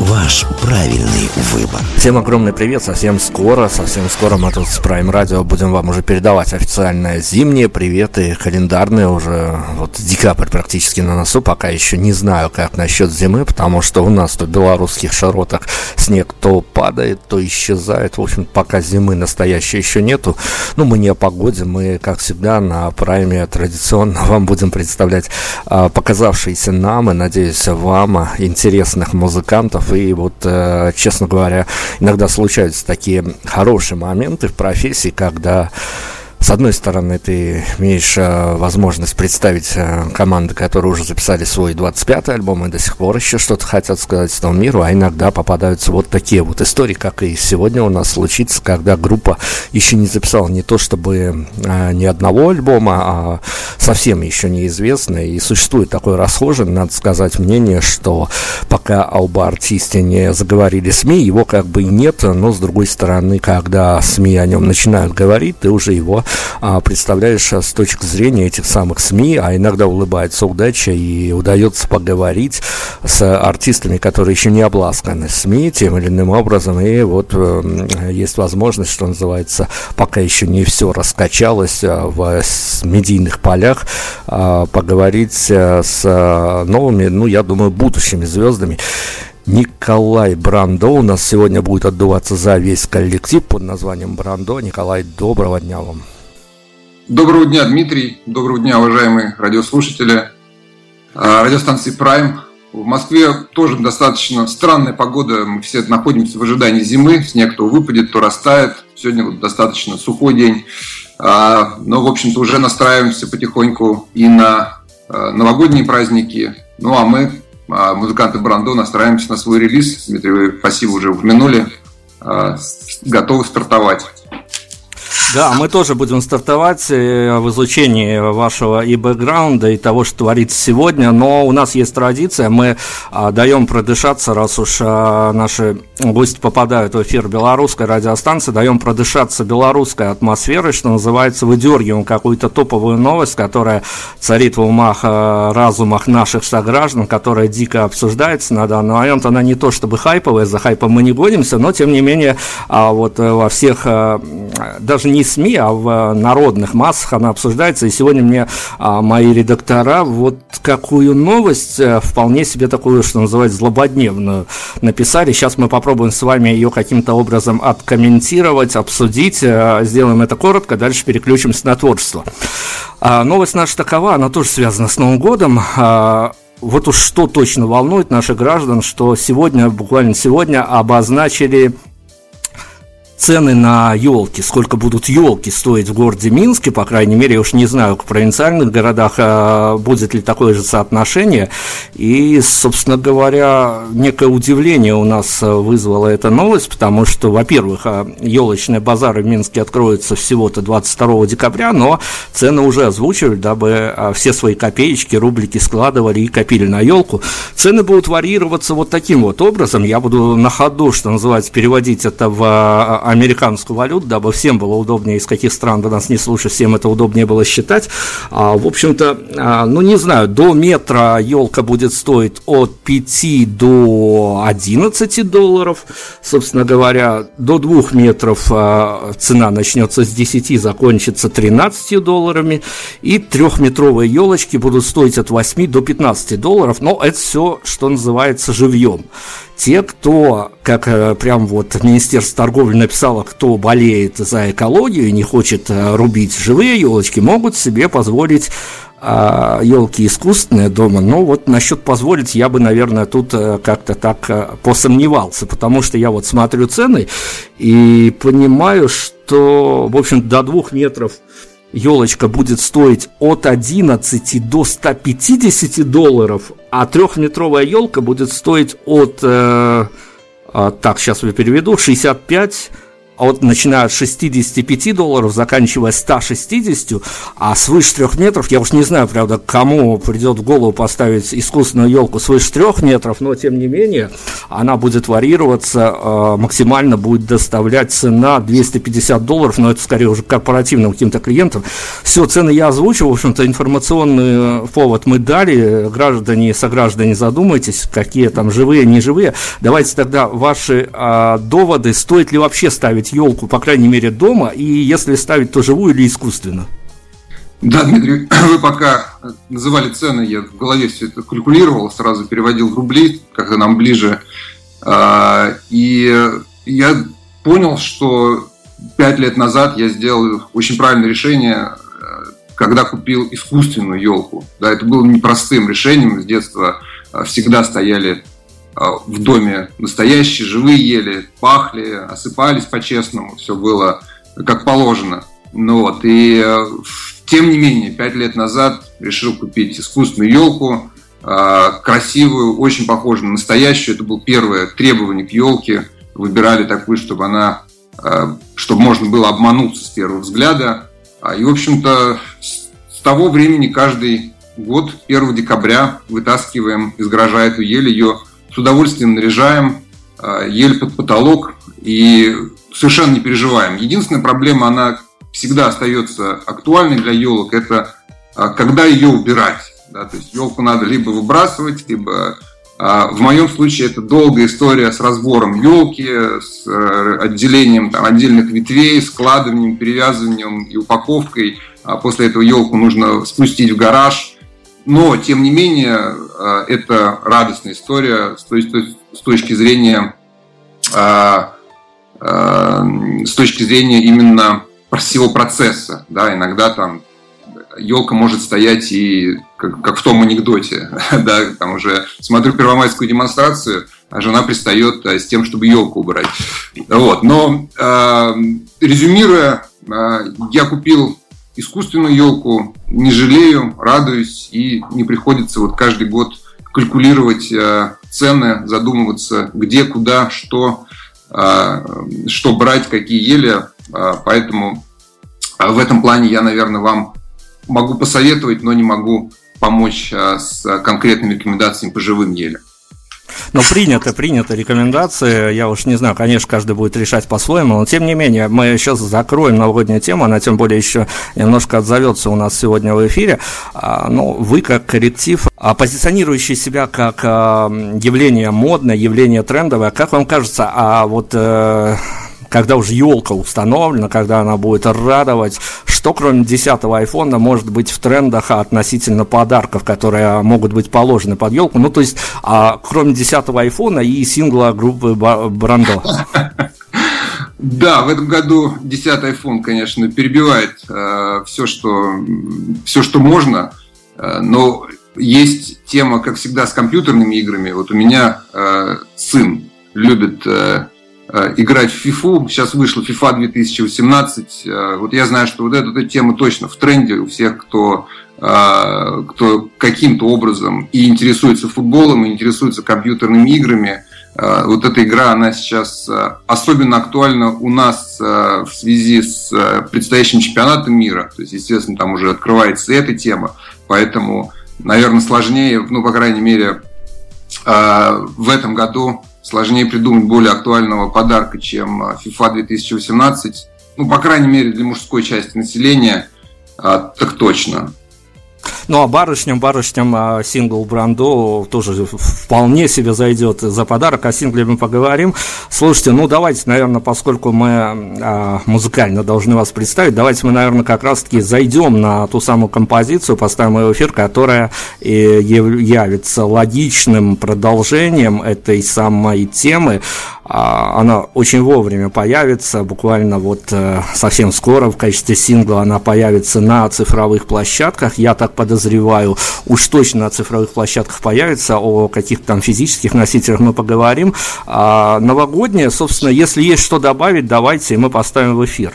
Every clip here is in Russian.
ваш правильный выбор. Всем огромный привет, совсем скоро, совсем скоро мы тут с Prime Radio будем вам уже передавать официальные зимние приветы, календарные уже, вот декабрь практически на носу, пока еще не знаю, как насчет зимы, потому что у нас тут в белорусских широтах снег то падает, то исчезает, в общем, пока зимы настоящей еще нету, ну, мы не о погоде, мы, как всегда, на Prime традиционно вам будем представлять а, показавшиеся нам и, надеюсь, вам интересных музыкантов, музыкантов. И вот, э, честно говоря, иногда случаются такие хорошие моменты в профессии, когда с одной стороны, ты имеешь э, возможность представить э, команды, которые уже записали свой 25-й альбом и до сих пор еще что-то хотят сказать этому миру, а иногда попадаются вот такие вот истории, как и сегодня у нас случится, когда группа еще не записала не то чтобы э, ни одного альбома, а совсем еще неизвестная. И существует такое расхожее, надо сказать, мнение, что пока об артисте не заговорили СМИ, его как бы и нет, но с другой стороны, когда СМИ о нем начинают говорить, ты уже его представляешь а, с точки зрения этих самых СМИ, а иногда улыбается удача и удается поговорить с артистами, которые еще не обласканы СМИ тем или иным образом, и вот э, есть возможность, что называется, пока еще не все раскачалось э, в медийных полях, э, поговорить э, с новыми, ну, я думаю, будущими звездами. Николай Брандо у нас сегодня будет отдуваться за весь коллектив под названием Брандо. Николай, доброго дня вам. Доброго дня, Дмитрий. Доброго дня, уважаемые радиослушатели. А, радиостанции Prime. В Москве тоже достаточно странная погода. Мы все находимся в ожидании зимы. Снег то выпадет, то растает. Сегодня вот достаточно сухой день. А, но, в общем-то, уже настраиваемся потихоньку и на а, новогодние праздники. Ну, а мы, музыканты Брандо, настраиваемся на свой релиз. Дмитрий, вы спасибо уже упомянули. Готовы стартовать. Да, мы тоже будем стартовать э, в изучении вашего и бэкграунда, и того, что творится сегодня, но у нас есть традиция, мы а, даем продышаться, раз уж а, наши гости попадают в эфир белорусской радиостанции, даем продышаться белорусской атмосферой, что называется, выдергиваем какую-то топовую новость, которая царит в умах, а, разумах наших сограждан, которая дико обсуждается на данный момент, она не то чтобы хайповая, за хайпом мы не гонимся, но тем не менее вот э, во всех, даже не СМИ, а в э, народных массах она обсуждается. И сегодня мне а, мои редактора вот какую новость, а, вполне себе такую, что называется, злободневную написали. Сейчас мы попробуем с вами ее каким-то образом откомментировать, обсудить. А, сделаем это коротко, дальше переключимся на творчество. А, новость наша такова, она тоже связана с Новым годом. А, вот уж что точно волнует наших граждан, что сегодня, буквально сегодня, обозначили цены на елки, сколько будут елки стоить в городе Минске, по крайней мере, я уж не знаю, в провинциальных городах а, будет ли такое же соотношение. И, собственно говоря, некое удивление у нас вызвала эта новость, потому что, во-первых, а, елочные базары в Минске откроются всего-то 22 декабря, но цены уже озвучивали, дабы а, все свои копеечки, рублики складывали и копили на елку. Цены будут варьироваться вот таким вот образом. Я буду на ходу, что называется, переводить это в американскую валюту, дабы всем было удобнее, из каких стран до нас не слушать, всем это удобнее было считать. А, в общем-то, а, ну не знаю, до метра елка будет стоить от 5 до 11 долларов, собственно говоря, до 2 метров а, цена начнется с 10, закончится 13 долларами, и трехметровые елочки будут стоить от 8 до 15 долларов, но это все, что называется, живьем. Те, кто, как э, прям вот Министерство торговли написало, кто болеет за экологию и не хочет э, рубить живые елочки, могут себе позволить а, елки искусственные дома. Но вот насчет позволить я бы, наверное, тут э, как-то так посомневался, потому что я вот смотрю цены и понимаю, что, в общем, до двух метров елочка будет стоить от 11 до 150 долларов, а трехметровая елка будет стоить от, так, сейчас я переведу, 65 от, начиная от 65 долларов, заканчивая 160, а свыше 3 метров, я уж не знаю, правда, кому придет в голову поставить искусственную елку свыше 3 метров, но тем не менее она будет варьироваться, э, максимально будет доставлять цена 250 долларов, но это скорее уже корпоративным каким-то клиентам. Все, цены я озвучил, в общем-то, информационный повод мы дали, граждане и сограждане задумайтесь, какие там живые, неживые. Давайте тогда ваши э, доводы, стоит ли вообще ставить ставить елку, по крайней мере, дома, и если ставить, то живую или искусственно? Да, Дмитрий, вы пока называли цены, я в голове все это калькулировал, сразу переводил в рубли, как-то нам ближе. А, и я понял, что пять лет назад я сделал очень правильное решение, когда купил искусственную елку. Да, это было непростым решением. С детства всегда стояли в доме настоящие, живые ели, пахли, осыпались по-честному, все было как положено. Ну вот, и э, тем не менее, пять лет назад решил купить искусственную елку, а, красивую, очень похожую на настоящую. Это было первое требование к елке. Выбирали такую, чтобы она, а, чтобы можно было обмануться с первого взгляда. И, в общем-то, с того времени каждый год, 1 декабря, вытаскиваем из гаража эту ель, ее с удовольствием наряжаем а, ель под потолок и совершенно не переживаем. Единственная проблема, она всегда остается актуальной для елок, это а, когда ее убирать. Да, то есть елку надо либо выбрасывать, либо а, в моем случае это долгая история с разбором елки, с э, отделением там, отдельных ветвей, складыванием, перевязыванием и упаковкой. После этого елку нужно спустить в гараж, но, тем не менее, э, это радостная история с точки зрения э, э, с точки зрения именно всего процесса. Да, иногда там елка может стоять и как, как в том анекдоте, да, там уже смотрю первомайскую демонстрацию, а жена пристает с тем, чтобы елку убрать. Вот. Но э, резюмируя, э, я купил искусственную елку, не жалею, радуюсь, и не приходится вот каждый год калькулировать э, цены, задумываться, где, куда, что, э, что брать, какие ели. Э, поэтому в этом плане я, наверное, вам могу посоветовать, но не могу помочь с конкретными рекомендациями по живым елям. Но принято, принято рекомендации. Я уж не знаю, конечно, каждый будет решать по-своему, но тем не менее, мы сейчас закроем новогоднюю тему, она тем более еще немножко отзовется у нас сегодня в эфире. А, ну, вы как коллектив, позиционирующий себя как а, явление модное, явление трендовое, как вам кажется, а вот э, когда уже елка установлена, когда она будет радовать, что кроме 10 айфона может быть в трендах относительно подарков, которые могут быть положены под елку, ну то есть а, кроме 10 айфона и сингла группы Брандо. Да, в этом году 10 iPhone, конечно, перебивает э, все, что, все, что можно, э, но есть тема, как всегда, с компьютерными играми. Вот у меня э, сын любит э, играть в FIFA. Сейчас вышла FIFA 2018. Э, вот я знаю, что вот эта, эта тема точно в тренде у всех, кто, э, кто каким-то образом и интересуется футболом, и интересуется компьютерными играми. Вот эта игра, она сейчас особенно актуальна у нас в связи с предстоящим чемпионатом мира. То есть, естественно, там уже открывается эта тема. Поэтому, наверное, сложнее, ну, по крайней мере, в этом году сложнее придумать более актуального подарка, чем а, FIFA 2018. Ну, по крайней мере, для мужской части населения, а, так точно. Ну а барышням, барышням а, сингл Брандо тоже вполне себе зайдет за подарок. О сингле мы поговорим. Слушайте, ну давайте, наверное, поскольку мы а, музыкально должны вас представить, давайте мы, наверное, как раз-таки зайдем на ту самую композицию, поставим ее в эфир, которая и явится логичным продолжением этой самой темы. А, она очень вовремя появится, буквально вот э, совсем скоро в качестве сингла она появится на цифровых площадках. Я так подозреваю, уж точно на цифровых площадках появится, о каких-то там физических носителях мы поговорим. А новогодняя, собственно, если есть что добавить, давайте мы поставим в эфир.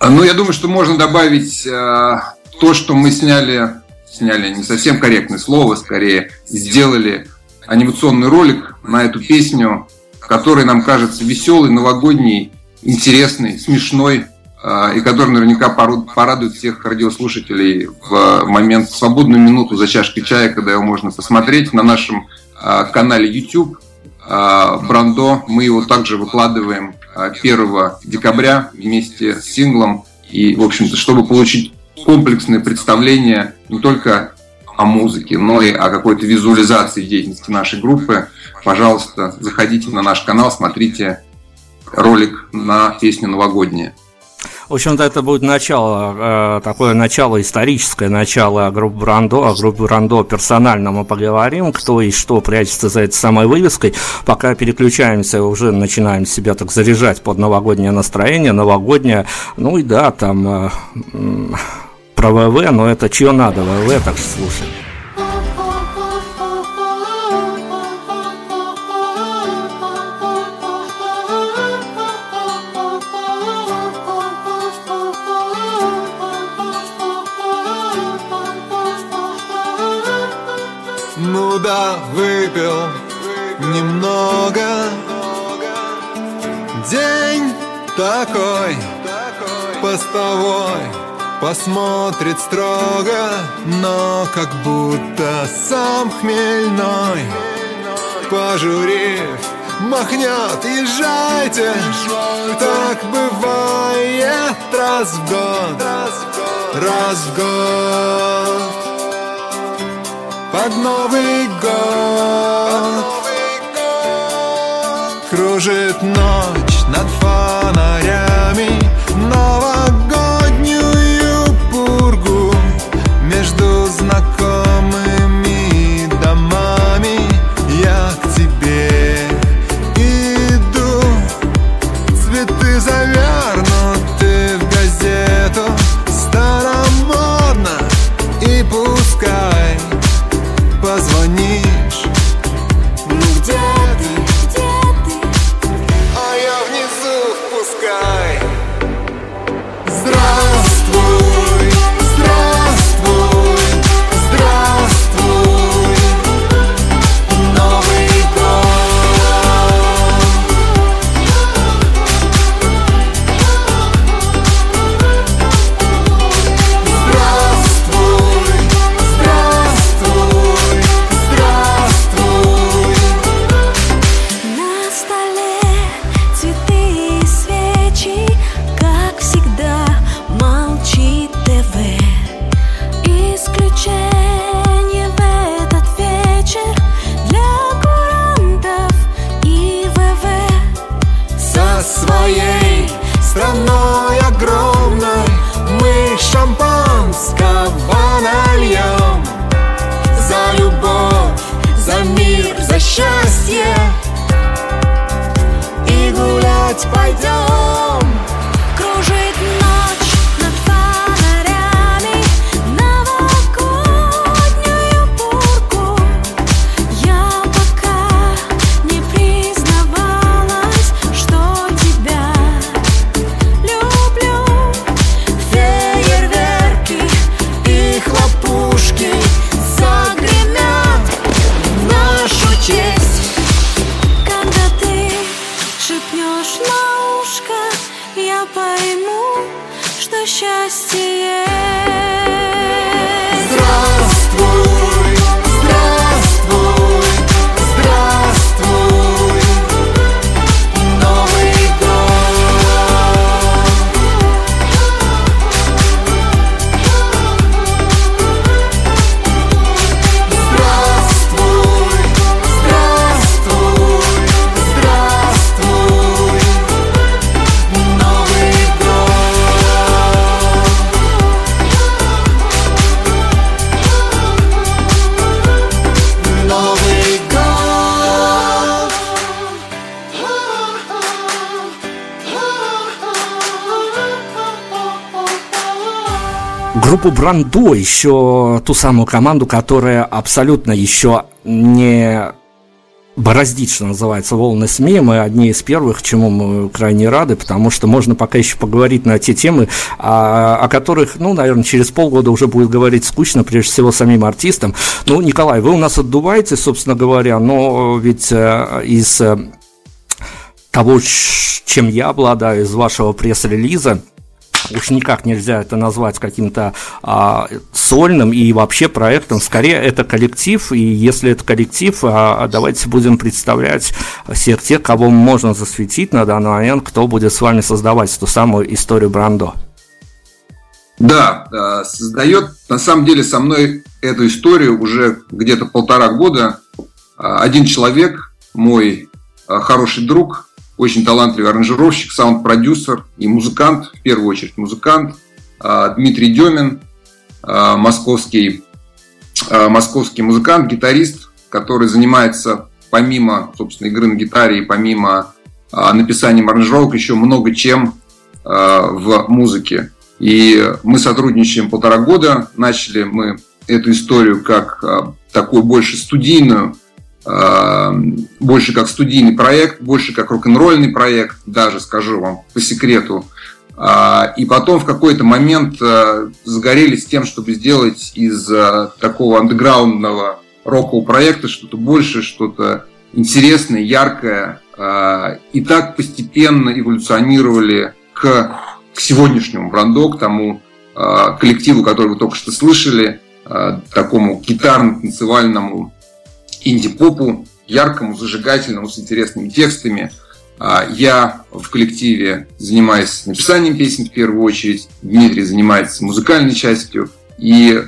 Ну, я думаю, что можно добавить э, то, что мы сняли, сняли не совсем корректное слово, скорее, сделали анимационный ролик на эту песню который нам кажется веселый, новогодний, интересный, смешной, а, и который наверняка порадует всех радиослушателей в момент, в свободную минуту за чашкой чая, когда его можно посмотреть на нашем а, канале YouTube. А, Брандо, мы его также выкладываем 1 декабря вместе с синглом. И, в общем-то, чтобы получить комплексное представление не только о музыке, но и о какой-то визуализации деятельности нашей группы, пожалуйста, заходите на наш канал, смотрите ролик на песню «Новогодняя». В общем-то, это будет начало, э, такое начало, историческое начало группы Брандо. О группе Брандо персонально мы поговорим, кто и что прячется за этой самой вывеской. Пока переключаемся, уже начинаем себя так заряжать под новогоднее настроение, новогоднее. Ну и да, там э, про ВВ, но это чье надо, ВВ, так что слушай. Выпил немного. День такой постовой Посмотрит строго, но как будто сам хмельной. Пожурив, махнет, езжайте Так бывает раз в год Раз в год под Новый год Кружит ночь над фонарями Новогоднюю Группу Брандо, еще ту самую команду, которая абсолютно еще не бороздит, что называется, волны СМИ. Мы одни из первых, чему мы крайне рады, потому что можно пока еще поговорить на те темы, о, о которых, ну, наверное, через полгода уже будет говорить скучно, прежде всего, самим артистам. Ну, Николай, вы у нас отдуваете, собственно говоря, но ведь э, из э, того, чем я обладаю из вашего пресс-релиза, уж никак нельзя это назвать каким-то а, сольным и вообще проектом. Скорее, это коллектив, и если это коллектив, а, давайте будем представлять всех тех, кого можно засветить на данный момент, кто будет с вами создавать ту самую историю Брандо. Да, создает на самом деле со мной эту историю уже где-то полтора года. А, один человек, мой а, хороший друг, очень талантливый аранжировщик, саунд-продюсер и музыкант, в первую очередь музыкант, а, Дмитрий Демин, а, московский, а, московский музыкант, гитарист, который занимается помимо, собственно, игры на гитаре и помимо написания аранжировок еще много чем в музыке. И мы сотрудничаем полтора года. Начали мы эту историю как такую больше студийную, больше как студийный проект, больше как рок-н-ролльный проект, даже скажу вам по секрету. А, и потом в какой-то момент э, загорелись тем, чтобы сделать из э, такого андеграундного рокового проекта что-то больше, что-то интересное, яркое. И так постепенно эволюционировали к, к сегодняшнему бренду, к тому коллективу, который вы только что слышали, такому гитарно-танцевальному инди-попу, яркому, зажигательному, с интересными текстами. А, я в коллективе занимаюсь написанием песен в первую очередь, Дмитрий занимается музыкальной частью, и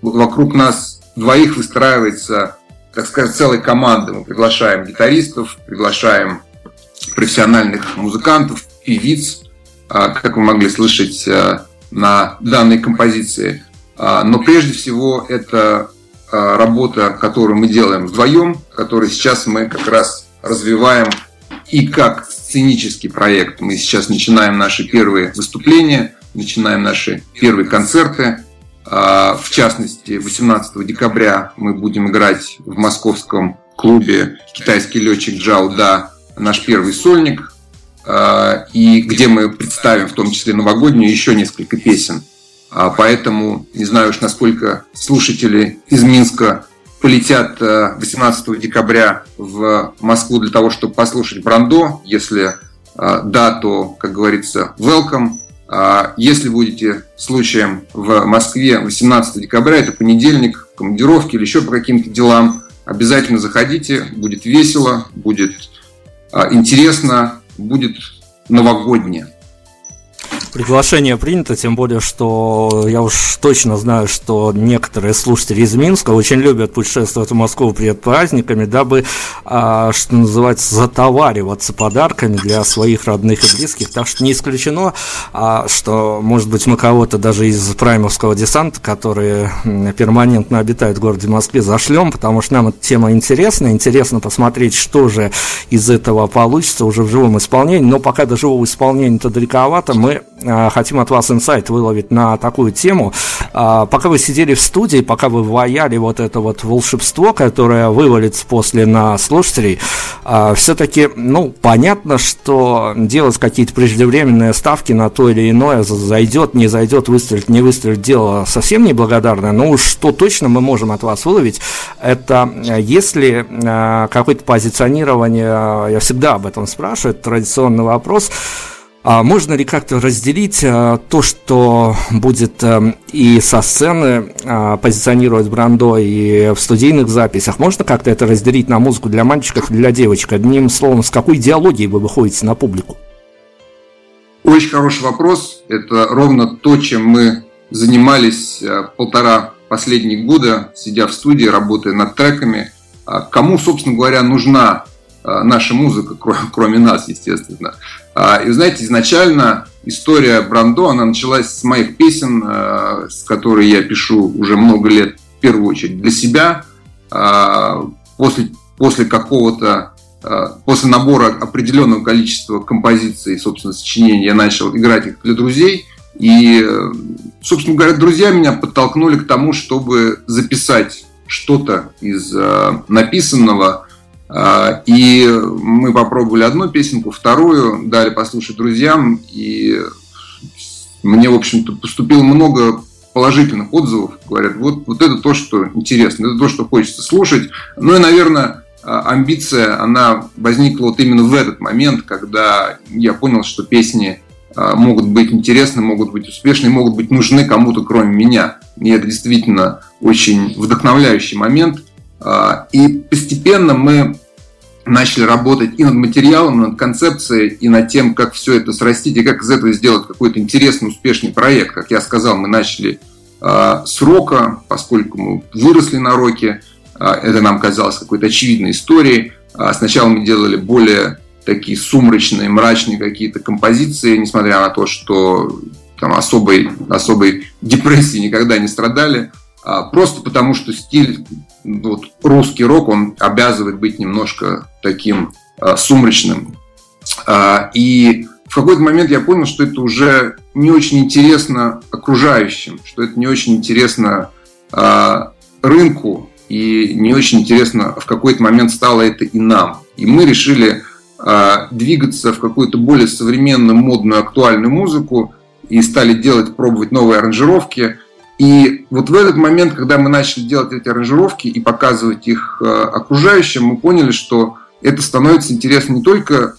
вокруг нас двоих выстраивается, так сказать, целая команда. Мы приглашаем гитаристов, приглашаем профессиональных музыкантов, певиц, а, как вы могли слышать а, на данной композиции. Но прежде всего это работа, которую мы делаем вдвоем, которую сейчас мы как раз развиваем и как сценический проект. Мы сейчас начинаем наши первые выступления, начинаем наши первые концерты. А, в частности, 18 декабря мы будем играть в московском клубе «Китайский летчик Джао Да» наш первый сольник, а, и где мы представим в том числе новогоднюю еще несколько песен – поэтому не знаю уж, насколько слушатели из Минска полетят 18 э, декабря в Москву для того, чтобы послушать Брандо. Если э, да, то, как говорится, welcome. А если будете случаем в Москве 18 декабря, это понедельник, командировки или еще по каким-то делам, обязательно заходите, будет весело, будет э, интересно, будет новогоднее. Приглашение принято, тем более, что я уж точно знаю, что некоторые слушатели из Минска очень любят путешествовать в Москву перед праздниками, дабы, а, что называется, затовариваться подарками для своих родных и близких. Так что не исключено, а, что, может быть, мы кого-то даже из праймовского десанта, которые перманентно обитают в городе Москве, зашлем, потому что нам эта тема интересна. Интересно посмотреть, что же из этого получится уже в живом исполнении. Но пока до живого исполнения-то далековато, мы хотим от вас инсайт выловить на такую тему. А, пока вы сидели в студии, пока вы ваяли вот это вот волшебство, которое вывалится после на слушателей, а, все-таки, ну, понятно, что делать какие-то преждевременные ставки на то или иное, зайдет, не зайдет, выстрелит, не выстрелит, дело совсем неблагодарное, но что точно мы можем от вас выловить, это если какое-то позиционирование, я всегда об этом спрашиваю, это традиционный вопрос, а можно ли как-то разделить а, то, что будет а, и со сцены а, позиционировать Брандо, и в студийных записях? Можно как-то это разделить на музыку для мальчиков и для девочек? Одним словом, с какой идеологией вы выходите на публику? Очень хороший вопрос. Это ровно то, чем мы занимались полтора последних года, сидя в студии, работая над треками. А кому, собственно говоря, нужна наша музыка, кроме нас, естественно. А, и знаете, изначально история Брандо, она началась с моих песен, а, с которой я пишу уже много лет, в первую очередь для себя. А, после, после какого-то после набора определенного количества композиций, собственно, сочинений, я начал играть их для друзей. И, собственно говоря, друзья меня подтолкнули к тому, чтобы записать что-то из написанного и мы попробовали одну песенку, вторую, дали послушать друзьям, и мне, в общем-то, поступило много положительных отзывов. Говорят, вот, вот это то, что интересно, это то, что хочется слушать. Ну и, наверное, амбиция, она возникла вот именно в этот момент, когда я понял, что песни могут быть интересны, могут быть успешны, могут быть нужны кому-то, кроме меня. И это действительно очень вдохновляющий момент. И постепенно мы начали работать и над материалом, и над концепцией, и над тем, как все это срастить, и как из этого сделать какой-то интересный, успешный проект. Как я сказал, мы начали э, с рока, поскольку мы выросли на роке, э, это нам казалось какой-то очевидной историей. Сначала мы делали более такие сумрачные, мрачные какие-то композиции, несмотря на то, что там особой, особой депрессии никогда не страдали. Просто потому, что стиль вот, русский рок, он обязывает быть немножко таким э, сумрачным. Э, и в какой-то момент я понял, что это уже не очень интересно окружающим, что это не очень интересно э, рынку, и не очень интересно в какой-то момент стало это и нам. И мы решили э, двигаться в какую-то более современную, модную, актуальную музыку и стали делать, пробовать новые аранжировки – и вот в этот момент, когда мы начали делать эти аранжировки и показывать их э, окружающим, мы поняли, что это становится интересно не только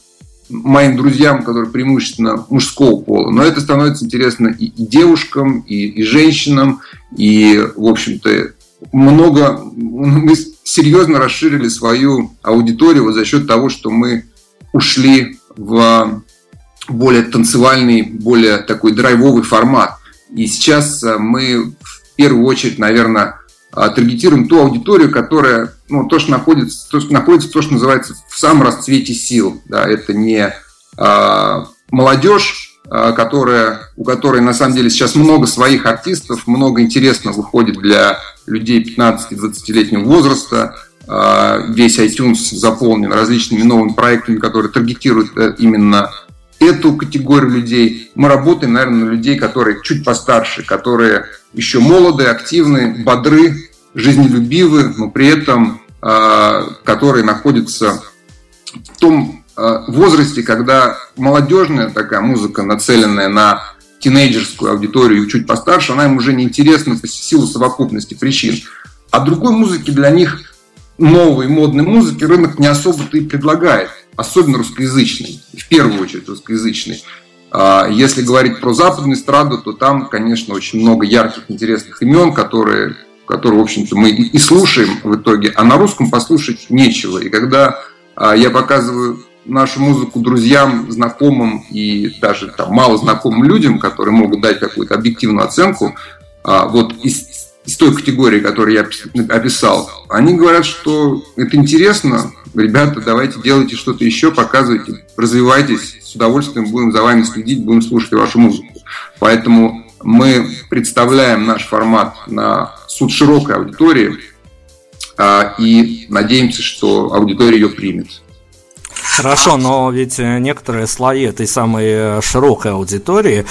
моим друзьям, которые преимущественно мужского пола, но это становится интересно и, и девушкам, и, и женщинам, и, в общем-то, много, мы серьезно расширили свою аудиторию вот за счет того, что мы ушли в более танцевальный, более такой драйвовый формат. И сейчас э, мы в первую очередь, наверное, э, таргетируем ту аудиторию, которая, ну, то, что находится, то, что находится, то, что называется в самом расцвете сил. Да, это не а, молодежь, а, которая, у которой на самом деле сейчас много своих артистов, много интересного выходит для людей 15-20-летнего возраста. А, весь iTunes заполнен различными новыми проектами, которые таргетируют именно эту категорию людей. Мы работаем, наверное, на людей, которые чуть постарше, которые еще молоды, активны, бодры, жизнелюбивы, но при этом э, которые находятся в том э, возрасте, когда молодежная такая музыка, нацеленная на тинейджерскую аудиторию чуть постарше, она им уже не интересна по силу совокупности причин. А другой музыки для них новой модной музыки рынок не особо-то и предлагает особенно русскоязычный, в первую очередь русскоязычный. А если говорить про западную эстраду, то там, конечно, очень много ярких, интересных имен, которые, которые в общем-то, мы и слушаем в итоге, а на русском послушать нечего. И когда а, я показываю нашу музыку друзьям, знакомым и даже там, мало знакомым людям, которые могут дать какую-то объективную оценку, а, вот из, из той категории, которую я описал, они говорят, что это интересно, ребята, давайте делайте что-то еще, показывайте, развивайтесь, с удовольствием будем за вами следить, будем слушать вашу музыку. Поэтому мы представляем наш формат на суд широкой аудитории а, и надеемся, что аудитория ее примет. Хорошо, но ведь некоторые слои этой самой широкой аудитории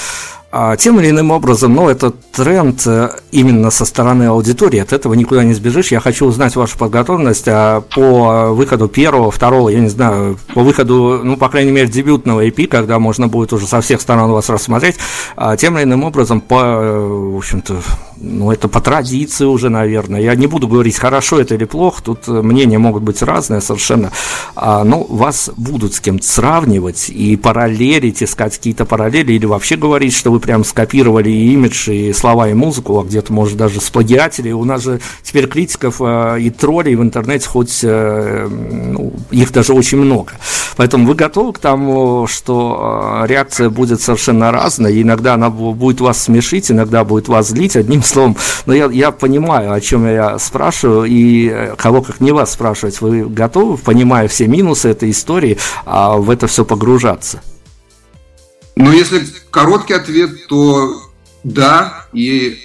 тем или иным образом, ну, этот тренд э, именно со стороны аудитории, от этого никуда не сбежишь. Я хочу узнать вашу подготовленность а, по выходу первого, второго, я не знаю, по выходу, ну, по крайней мере, дебютного EP, когда можно будет уже со всех сторон вас рассмотреть. А, тем или иным образом, по, э, в общем-то, ну, это по традиции уже, наверное. Я не буду говорить, хорошо это или плохо, тут мнения могут быть разные совершенно. А, но вас будут с кем-то сравнивать и параллелить, искать какие-то параллели, или вообще говорить, что вы прям скопировали и имидж, и слова, и музыку, а где-то, может, даже сплагиатели. У нас же теперь критиков э, и троллей в интернете хоть э, ну, их даже очень много. Поэтому вы готовы к тому, что э, реакция будет совершенно разная, иногда она будет вас смешить, иногда будет вас злить, одним словом. Но я, я понимаю, о чем я спрашиваю, и э, кого как не вас спрашивать. Вы готовы, понимая все минусы этой истории, а в это все погружаться? Ну, если короткий ответ, то да, и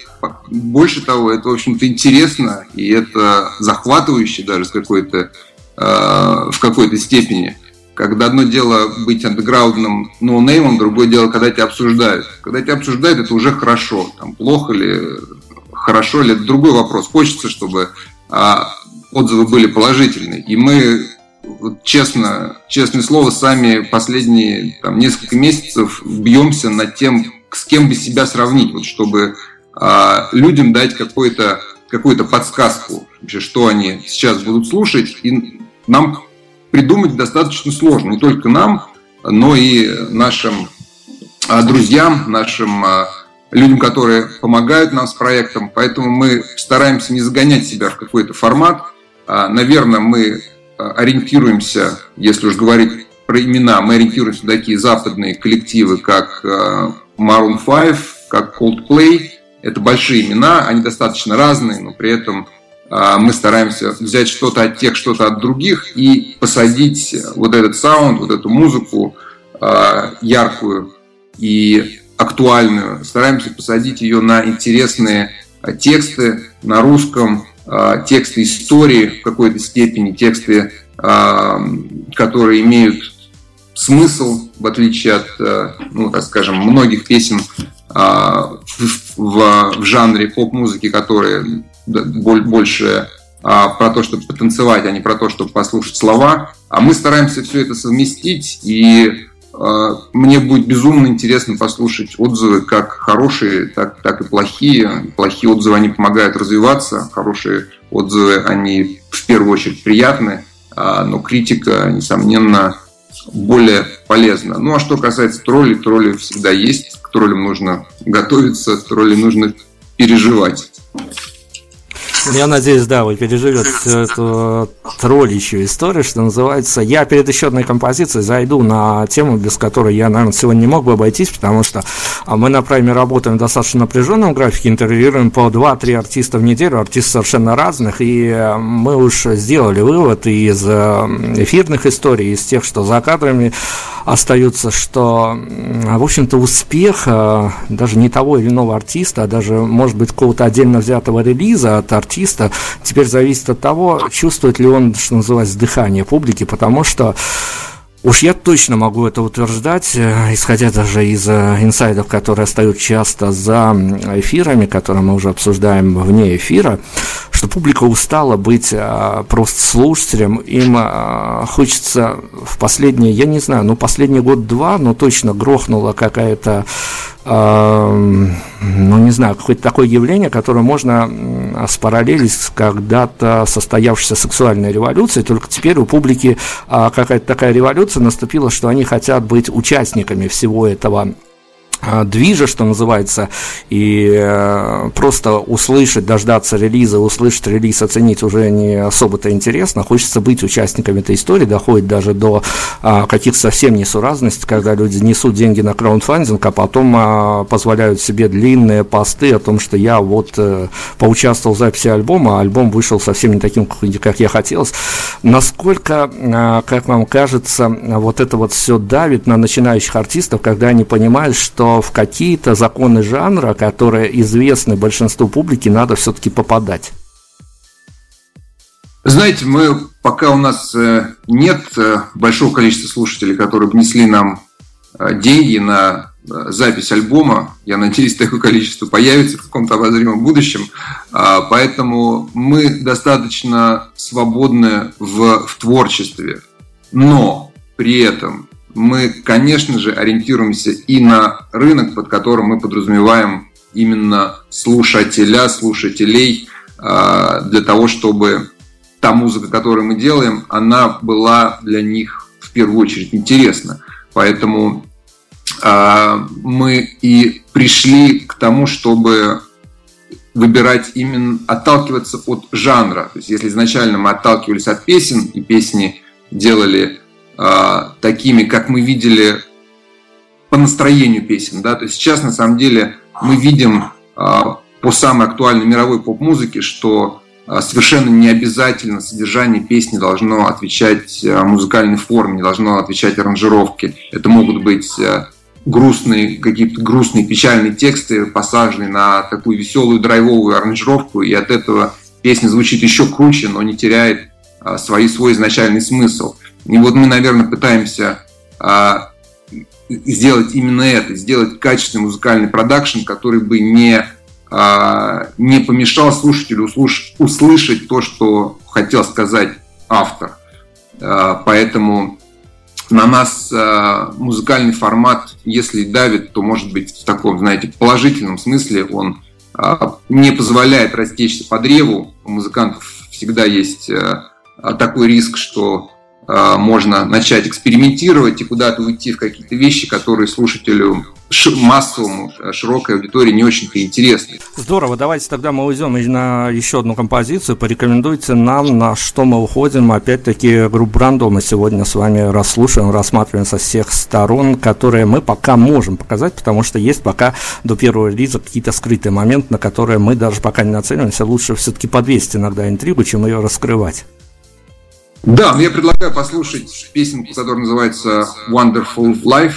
больше того, это, в общем-то, интересно, и это захватывающе даже с какой-то, э, в какой-то степени. Когда одно дело быть андеграундным ноунеймом, другое дело, когда тебя обсуждают. Когда тебя обсуждают, это уже хорошо. Там, плохо ли, хорошо ли, это другой вопрос. Хочется, чтобы э, отзывы были положительные. И мы вот честно, честное слово, сами последние там, несколько месяцев бьемся над тем, с кем бы себя сравнить, вот, чтобы а, людям дать какой-то какую-то подсказку, вообще, что они сейчас будут слушать. И нам придумать достаточно сложно. Не только нам, но и нашим а, друзьям, нашим а, людям, которые помогают нам с проектом. Поэтому мы стараемся не загонять себя в какой-то формат. А, наверное, мы ориентируемся, если уж говорить про имена, мы ориентируемся на такие западные коллективы, как Maroon 5, как Coldplay. Это большие имена, они достаточно разные, но при этом мы стараемся взять что-то от тех, что-то от других и посадить вот этот саунд, вот эту музыку яркую и актуальную, стараемся посадить ее на интересные тексты на русском, тексты истории в какой-то степени, тексты, а, которые имеют смысл, в отличие от, ну, так скажем, многих песен в, в, в жанре поп-музыки, которые больше про то, чтобы потанцевать, а не про то, чтобы послушать слова. А мы стараемся все это совместить и а, мне будет безумно интересно послушать отзывы, как хорошие, так, так и плохие. Плохие отзывы, они помогают развиваться, хорошие отзывы, они в первую очередь приятны, а, но критика, несомненно, более полезна. Ну а что касается троллей, тролли всегда есть, к троллям нужно готовиться, тролли нужно переживать. Я надеюсь, да, вы переживете всю эту троллищую историю, что называется. Я перед еще одной композицией зайду на тему, без которой я, наверное, сегодня не мог бы обойтись, потому что а, мы на прайме работаем в достаточно напряженном графике, интервьюируем по 2-3 артиста в неделю, артистов совершенно разных, и э, мы уж сделали вывод из э, эфирных историй, из тех, что за кадрами остаются, что, в общем-то, успех э, даже не того или иного артиста, а даже, может быть, какого-то отдельно взятого релиза от артиста, теперь зависит от того, чувствует ли он, что называется, дыхание публики, потому что Уж я точно могу это утверждать, э, исходя даже из э, инсайдов, которые остают часто за эфирами, которые мы уже обсуждаем вне эфира, что публика устала быть а, просто слушателем, им хочется в последние, я не знаю, ну последний год-два, но точно грохнула какая-то ну, не знаю, какое-то такое явление, которое можно спараллелить с когда-то состоявшейся сексуальной революцией, только теперь у публики а, какая-то такая революция наступила, что они хотят быть участниками всего этого движа, что называется, и э, просто услышать, дождаться релиза, услышать релиз, оценить уже не особо-то интересно. Хочется быть участниками этой истории, доходит даже до а, каких-то совсем несуразностей, когда люди несут деньги на краундфандинг, а потом а, позволяют себе длинные посты о том, что я вот а, поучаствовал в записи альбома, а альбом вышел совсем не таким, как я хотелось. Насколько, а, как вам кажется, вот это вот все давит на начинающих артистов, когда они понимают, что в какие-то законы жанра, которые известны большинству публики, надо все-таки попадать? Знаете, мы пока у нас э, нет э, большого количества слушателей, которые внесли нам э, деньги на запись альбома. Я надеюсь, такое количество появится в каком-то обозримом будущем. А, поэтому мы достаточно свободны в, в творчестве. Но при этом мы, конечно же, ориентируемся и на рынок, под которым мы подразумеваем именно слушателя, слушателей, а, для того, чтобы та музыка, которую мы делаем, она была для них в первую очередь интересна. Поэтому а, мы и пришли к тому, чтобы выбирать именно, отталкиваться от жанра. То есть если изначально мы отталкивались от песен, и песни делали такими, как мы видели по настроению песен. Да? То есть сейчас на самом деле мы видим а, по самой актуальной мировой поп-музыке, что а, совершенно не обязательно содержание песни должно отвечать музыкальной форме, не должно отвечать аранжировке. Это могут быть грустные, какие-то грустные, печальные тексты, посаженные на такую веселую драйвовую аранжировку, и от этого песня звучит еще круче, но не теряет свой, свой изначальный смысл. И вот мы, наверное, пытаемся а, сделать именно это, сделать качественный музыкальный продакшн, который бы не, а, не помешал слушателю услыш, услышать то, что хотел сказать автор. А, поэтому на нас а, музыкальный формат, если давит, то может быть в таком, знаете, положительном смысле он а, не позволяет растечься по древу. У музыкантов всегда есть а, такой риск, что можно начать экспериментировать и куда-то уйти в какие-то вещи, которые слушателю массовому, э, широкой аудитории не очень-то интересны. Здорово, давайте тогда мы уйдем на еще одну композицию. Порекомендуйте нам, на что мы уходим. Опять-таки, группу Брандо мы сегодня с вами расслушаем, рассматриваем со всех сторон, которые мы пока можем показать, потому что есть пока до первого релиза какие-то скрытые моменты, на которые мы даже пока не нацеливаемся. Лучше все-таки подвесить иногда интригу, чем ее раскрывать. Да, но я предлагаю послушать песенку, которая называется Wonderful Life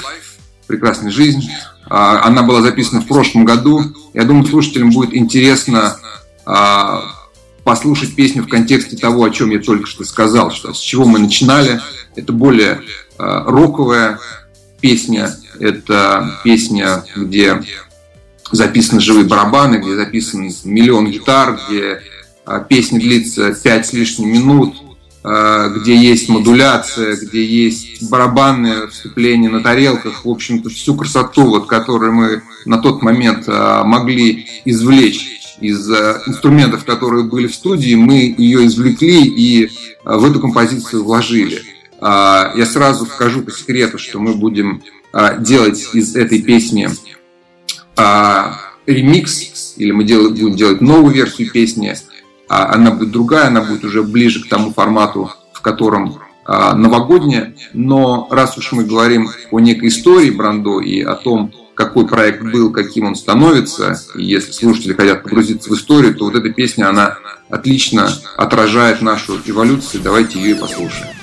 прекрасная жизнь. А, она была записана в прошлом году. Я думаю, слушателям будет интересно а, послушать песню в контексте того, о чем я только что сказал, что с чего мы начинали. Это более а, роковая песня, это песня, где записаны живые барабаны, где записан миллион гитар, где песня длится пять с лишним минут, где есть модуляция, где есть барабанное вступление на тарелках, в общем-то, всю красоту, вот, которую мы на тот момент э, могли извлечь из э, инструментов, которые были в студии, мы ее извлекли и в эту композицию вложили. Я сразу скажу по секрету, что мы будем делать из этой песни ремикс, или мы будем делать новую версию песни, а она будет другая, она будет уже ближе к тому формату, в котором а, новогодняя. Но раз уж мы говорим о некой истории Брандо и о том, какой проект был, каким он становится, и если слушатели хотят погрузиться в историю, то вот эта песня, она отлично отражает нашу эволюцию. Давайте ее и послушаем.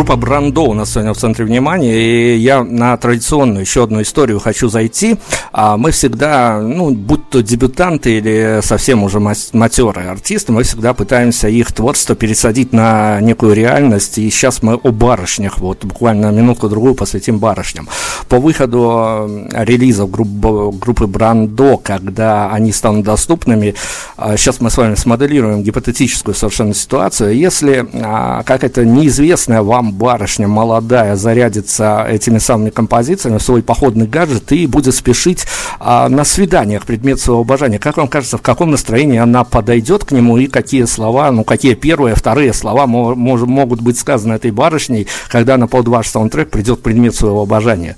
Группа Брандо у нас сегодня в центре внимания, и я на традиционную еще одну историю хочу зайти. А мы всегда, ну, будь то дебютанты или совсем уже матерые артисты, мы всегда пытаемся их творчество пересадить на некую реальность, и сейчас мы о барышнях, вот буквально минутку-другую посвятим барышням. По выходу релизов группы, Брандо, когда они станут доступными, сейчас мы с вами смоделируем гипотетическую совершенно ситуацию, если а, какая-то неизвестная вам вам барышня молодая зарядится этими самыми композициями в свой походный гаджет и будет спешить а, на свиданиях предмет своего обожания. Как вам кажется, в каком настроении она подойдет к нему и какие слова, ну какие первые, вторые слова мож, могут быть сказаны этой барышней, когда она под ваш саундтрек придет предмет своего обожания?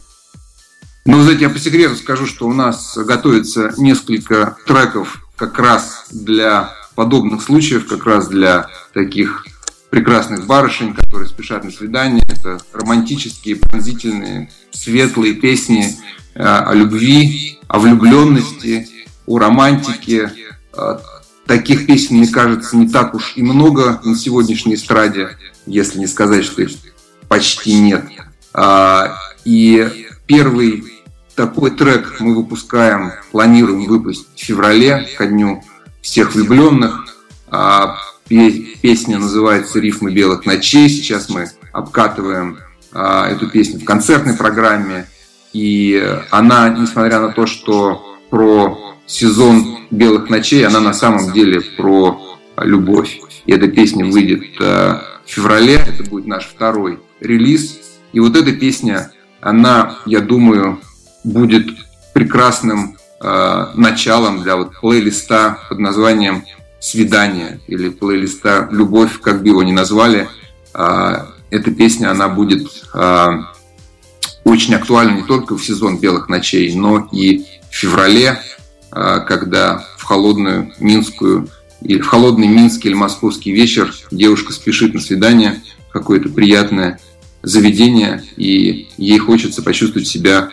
Ну, знаете, я по секрету скажу, что у нас готовится несколько треков как раз для подобных случаев, как раз для таких прекрасных барышень, которые спешат на свидание. Это романтические, пронзительные, светлые песни э, о любви, о влюбленности, о романтике. Э, таких песен, мне кажется, не так уж и много на сегодняшней эстраде, если не сказать, что их почти нет. А, и первый такой трек мы выпускаем, планируем выпустить в феврале, ко дню всех влюбленных. Песня называется «Рифмы белых ночей». Сейчас мы обкатываем а, эту песню в концертной программе. И она, несмотря на то, что про сезон белых ночей, она на самом деле про любовь. И эта песня выйдет а, в феврале, это будет наш второй релиз. И вот эта песня, она, я думаю, будет прекрасным э, началом для вот плейлиста под названием свидания или плейлиста «Любовь», как бы его ни назвали, а, эта песня, она будет а, очень актуальна не только в сезон «Белых ночей», но и в феврале, а, когда в холодную минскую или в холодный минский или московский вечер девушка спешит на свидание какое-то приятное заведение, и ей хочется почувствовать себя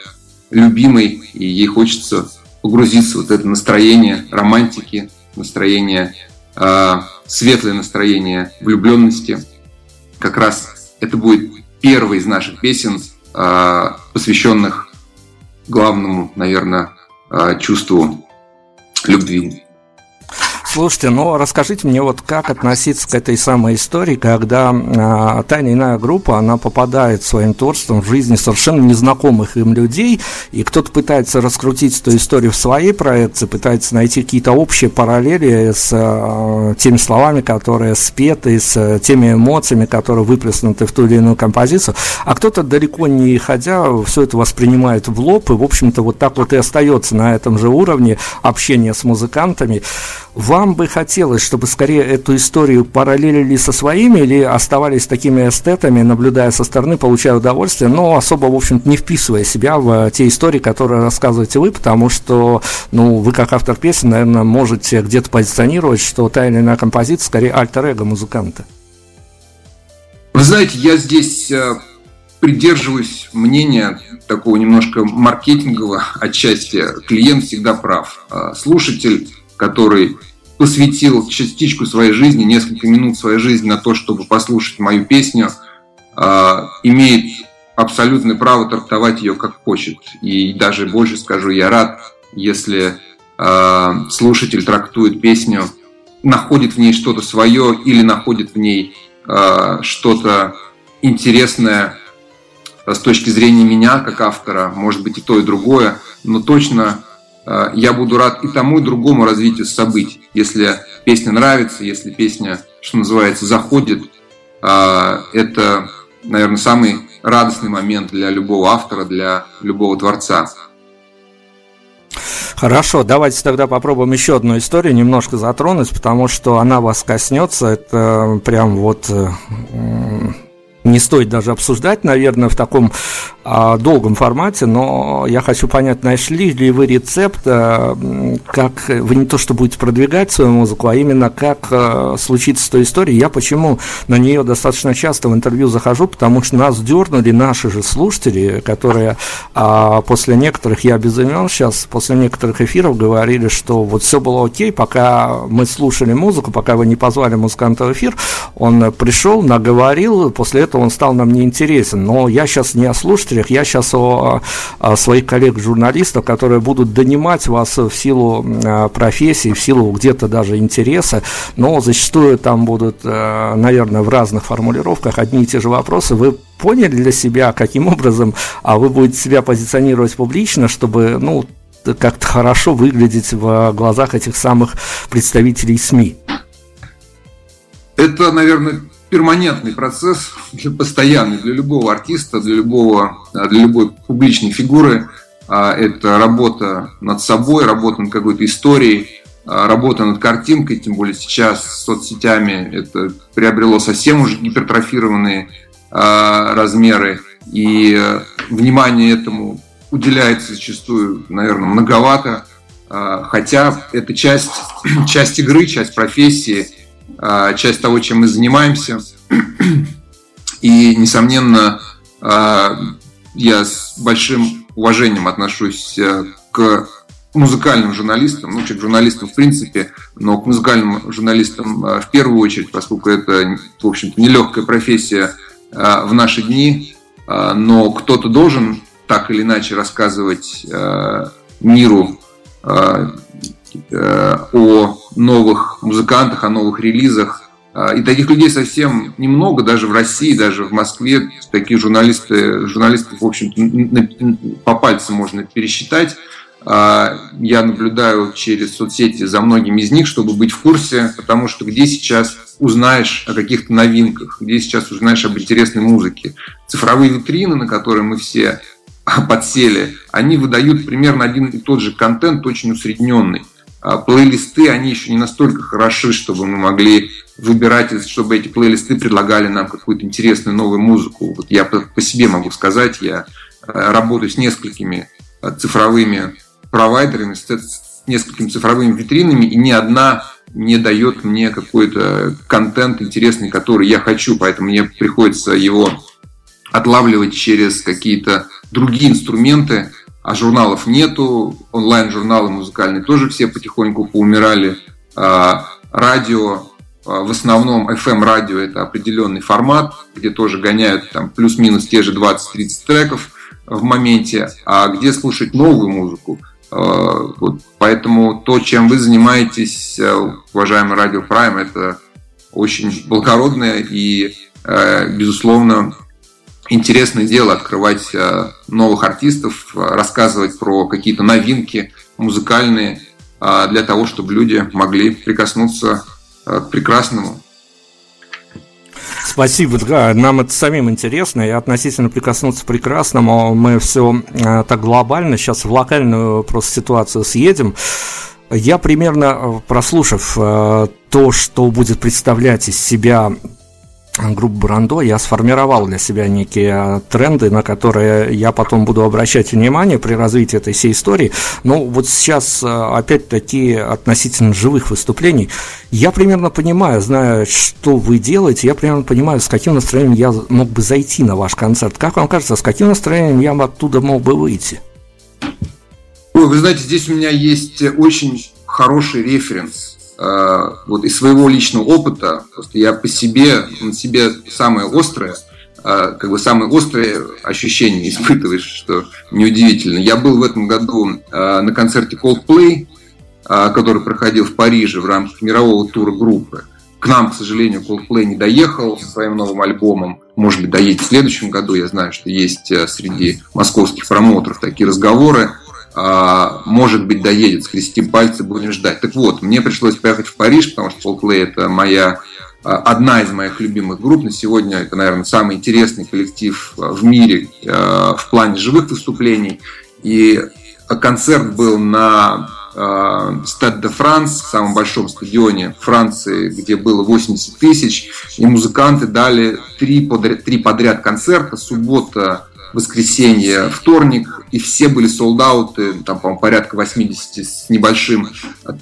любимой, и ей хочется погрузиться в вот это настроение романтики, настроение, э, светлое настроение влюбленности. Как раз это будет первый из наших песен, э, посвященных главному, наверное, э, чувству любви. Слушайте, ну расскажите мне вот как относиться к этой самой истории, когда э, та или иная группа, она попадает своим творчеством в жизни совершенно незнакомых им людей, и кто-то пытается раскрутить эту историю в своей проекции, пытается найти какие-то общие параллели с э, теми словами, которые спеты, с э, теми эмоциями, которые выплеснуты в ту или иную композицию, а кто-то далеко не ходя все это воспринимает в лоб, и, в общем-то, вот так вот и остается на этом же уровне общения с музыкантами. Вам бы хотелось, чтобы скорее эту историю параллелили со своими или оставались такими эстетами, наблюдая со стороны, получая удовольствие, но особо, в общем-то, не вписывая себя в те истории, которые рассказываете вы, потому что, ну, вы как автор песен, наверное, можете где-то позиционировать, что та или иная композиция скорее альтер-эго музыканта. Вы знаете, я здесь э, придерживаюсь мнения такого немножко маркетингового отчасти. Клиент всегда прав. Э, слушатель, который посвятил частичку своей жизни, несколько минут своей жизни на то, чтобы послушать мою песню, э, имеет абсолютное право трактовать ее как хочет. И даже больше скажу, я рад, если э, слушатель трактует песню, находит в ней что-то свое или находит в ней э, что-то интересное с точки зрения меня как автора, может быть и то, и другое, но точно я буду рад и тому, и другому развитию событий. Если песня нравится, если песня, что называется, заходит, э, это, наверное, самый радостный момент для любого автора, для любого творца. Хорошо, давайте тогда попробуем еще одну историю немножко затронуть, потому что она вас коснется. Это прям вот э, не стоит даже обсуждать, наверное, в таком а, долгом формате, но я хочу понять, нашли ли вы рецепт, э, как вы не то что будете продвигать свою музыку, а именно как э, случится с той историей. Я почему на нее достаточно часто в интервью захожу, потому что нас дернули наши же слушатели, которые а, после некоторых, я без имен сейчас, после некоторых эфиров говорили, что вот все было окей, пока мы слушали музыку, пока вы не позвали музыканта в эфир, он пришел, наговорил, после этого он стал нам неинтересен. Но я сейчас не о слушателях, я сейчас о, о своих коллег-журналистов, которые будут донимать вас в силу э, профессии, в силу где-то даже интереса, но зачастую там будут, э, наверное, в разных формулировках одни и те же вопросы. Вы поняли для себя, каким образом а вы будете себя позиционировать публично, чтобы, ну, как-то хорошо выглядеть в глазах этих самых представителей СМИ? Это, наверное, перманентный процесс, постоянный для любого артиста, для, любого, для любой публичной фигуры. А, это работа над собой, работа над какой-то историей, а, работа над картинкой, тем более сейчас с соцсетями это приобрело совсем уже гипертрофированные а, размеры. И внимание этому уделяется зачастую, наверное, многовато. Хотя это часть, часть игры, часть профессии – а, часть того, чем мы занимаемся. И, несомненно, а, я с большим уважением отношусь э, к музыкальным журналистам, ну, к журналистам в принципе, но к музыкальным журналистам э, в первую очередь, поскольку это, в общем-то, нелегкая профессия э, в наши дни, но кто-то должен так или иначе рассказывать миру о новых музыкантах, о новых релизах. А, и таких людей совсем немного, даже в России, даже в Москве. Такие журналисты, журналистов, в общем-то, по пальцам можно пересчитать. А, я наблюдаю через соцсети за многими из них, чтобы быть в курсе, потому что где сейчас узнаешь о каких-то новинках, где сейчас узнаешь об интересной музыке. Цифровые витрины, на которые мы все подсели, они выдают примерно один и тот же контент, очень усредненный. А плейлисты, они еще не настолько хороши, чтобы мы могли выбирать, чтобы эти плейлисты предлагали нам какую-то интересную новую музыку. Вот я по, себе могу сказать, я э, работаю с несколькими э, цифровыми провайдерами, с несколькими цифровыми витринами, и ни одна не дает мне какой-то контент интересный, который я хочу, поэтому мне приходится его отлавливать через какие-то другие инструменты, а журналов нету, онлайн-журналы музыкальные тоже все потихоньку поумирали, а, радио, а, в основном FM-радио это определенный формат, где тоже гоняют там плюс-минус те же 20-30 треков в моменте, а где слушать новую музыку. А, вот, поэтому то, чем вы занимаетесь, уважаемый Радио Прайм, это очень благородное и, безусловно, интересное дело открывать э, новых артистов, э, рассказывать про какие-то новинки музыкальные э, для того, чтобы люди могли прикоснуться к прекрасному. Спасибо, да, нам это самим интересно, и относительно прикоснуться к прекрасному мы все так глобально, сейчас в локальную просто ситуацию съедем. Я примерно, прослушав то, что будет представлять из себя группы Брандо, я сформировал для себя некие тренды, на которые я потом буду обращать внимание при развитии этой всей истории. Но вот сейчас, э, опять-таки, относительно живых выступлений, я примерно понимаю, зная, что вы делаете, я примерно понимаю, с каким настроением я мог бы зайти на ваш концерт. Как вам кажется, с каким настроением я оттуда мог бы выйти? Ой, вы знаете, здесь у меня есть очень хороший референс вот из своего личного опыта, просто я по себе, на себе самое острое, э, как бы самые острые ощущения испытываешь, что неудивительно. Я был в этом году э, на концерте Coldplay, который проходил в Париже в рамках мирового тура группы. К нам, к сожалению, Coldplay не доехал со своим новым альбомом. Может быть, доедет в следующем году. Я знаю, что есть среди московских промоутеров такие разговоры. А, может быть, доедет, скрестим пальцы, будем ждать. Так вот, мне пришлось поехать в Париж, потому что Coldplay это моя а, одна из моих любимых групп. На сегодня это, наверное, самый интересный коллектив а, в мире в плане живых выступлений. И концерт был на Стад де Франс, самом большом стадионе Франции, где было 80 тысяч, и музыканты дали три подряд, три подряд концерта, суббота, воскресенье, вторник, и все были солдаты, там, по-моему, порядка 80 с небольшим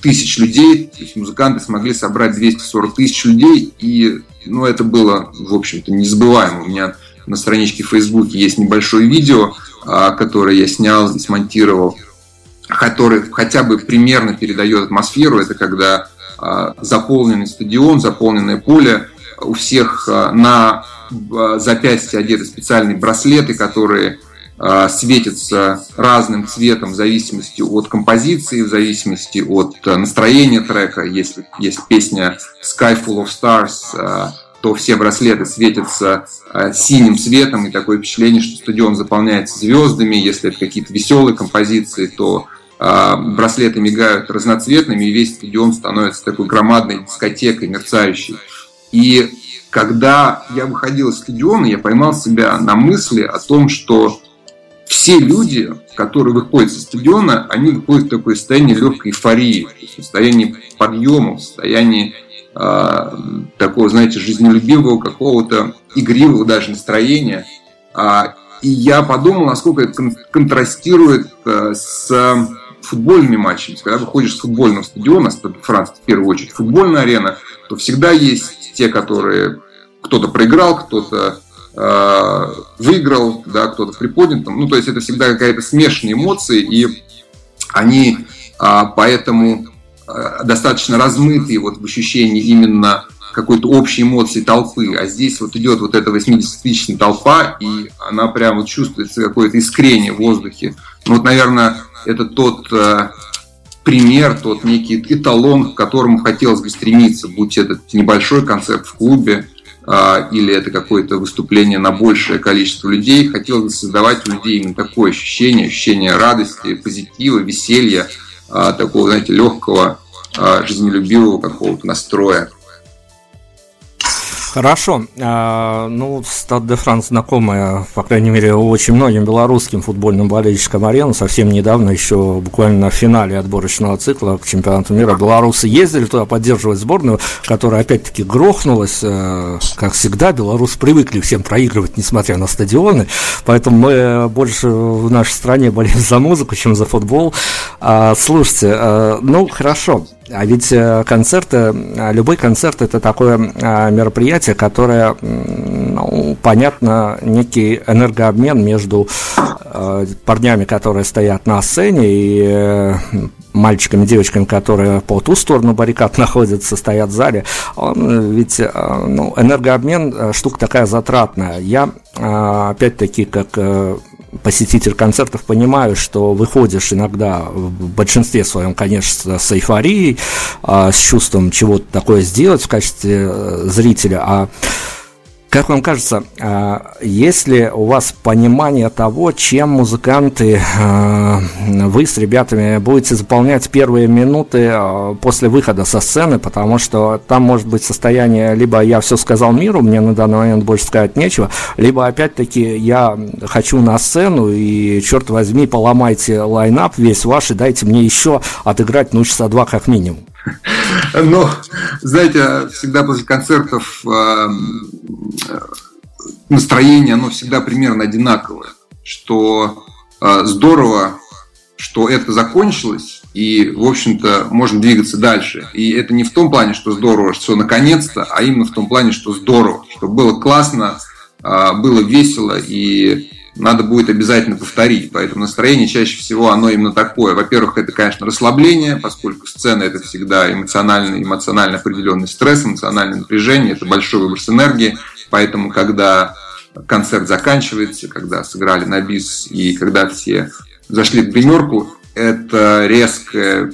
тысяч людей, то есть музыканты смогли собрать 240 тысяч людей, и ну, это было, в общем-то, незабываемо. У меня на страничке в Фейсбуке есть небольшое видео, а, которое я снял и смонтировал, который хотя бы примерно передает атмосферу. Это когда а, заполненный стадион, заполненное поле, у всех а, на запястье одеты специальные браслеты, которые светятся разным цветом в зависимости от композиции, в зависимости от настроения трека. Если есть песня Sky Full of Stars, то все браслеты светятся синим цветом, и такое впечатление, что стадион заполняется звездами. Если это какие-то веселые композиции, то а, браслеты мигают разноцветными, и весь стадион становится такой громадной дискотекой, мерцающей. И когда я выходил из стадиона, я поймал себя на мысли о том, что все люди, которые выходят со стадиона, они выходят в такое состояние легкой эйфории, в состоянии подъема, в состоянии э, такого, знаете, жизнелюбивого, какого-то игривого даже настроения. А, и я подумал, насколько это контрастирует э, с футбольными матчами, когда выходишь с футбольного стадиона, Франции в первую очередь, футбольная арена, то всегда есть те, которые кто-то проиграл, кто-то э, выиграл, да, кто-то приподнят. Ну, то есть это всегда какая-то смешанные эмоции, и они э, поэтому э, достаточно размытые вот в ощущении именно какой-то общей эмоции толпы, а здесь вот идет вот эта 80-тысячная толпа, и она прям вот чувствуется какое-то искрение в воздухе. Ну вот, наверное, это тот э, пример, тот некий эталон, к которому хотелось бы стремиться, будь это небольшой концерт в клубе, или это какое-то выступление на большее количество людей, хотелось создавать у людей именно такое ощущение, ощущение радости, позитива, веселья, э, такого, знаете, легкого, э, жизнелюбивого какого-то настроя. Хорошо. А, ну, Стад де Франс знакомая, по крайней мере, очень многим белорусским футбольным болельщикам арену. Совсем недавно, еще буквально на финале отборочного цикла к чемпионату мира, белорусы ездили туда поддерживать сборную, которая опять-таки грохнулась. А, как всегда, белорусы привыкли всем проигрывать, несмотря на стадионы. Поэтому мы больше в нашей стране болеем за музыку, чем за футбол. А, слушайте, ну, хорошо. А ведь э, концерты, э, любой концерт это такое э, мероприятие, которое, ну, понятно, некий энергообмен между парнями, которые стоят на сцене, и мальчиками, девочками, которые по ту сторону баррикад находятся, стоят в зале, он ведь ну, энергообмен штука такая затратная. Я, опять-таки, как посетитель концертов понимаю, что выходишь иногда в большинстве своем, конечно, с эйфорией, а, с чувством чего-то такое сделать в качестве э, зрителя, а как вам кажется, а, есть ли у вас понимание того, чем музыканты, а, вы с ребятами будете заполнять первые минуты а, после выхода со сцены, потому что там может быть состояние, либо я все сказал миру, мне на данный момент больше сказать нечего, либо опять-таки я хочу на сцену и, черт возьми, поломайте лайнап весь ваш и дайте мне еще отыграть ну часа два как минимум. Ну, знаете, всегда после концертов э, настроение, оно всегда примерно одинаковое. Что э, здорово, что это закончилось, и, в общем-то, можно двигаться дальше. И это не в том плане, что здорово, что наконец-то, а именно в том плане, что здорово, что было классно, э, было весело, и надо будет обязательно повторить. Поэтому настроение чаще всего оно именно такое. Во-первых, это, конечно, расслабление, поскольку сцена это всегда эмоциональный, эмоционально определенный стресс, эмоциональное напряжение, это большой выброс энергии. Поэтому, когда концерт заканчивается, когда сыграли на бис и когда все зашли в гримерку, это резкое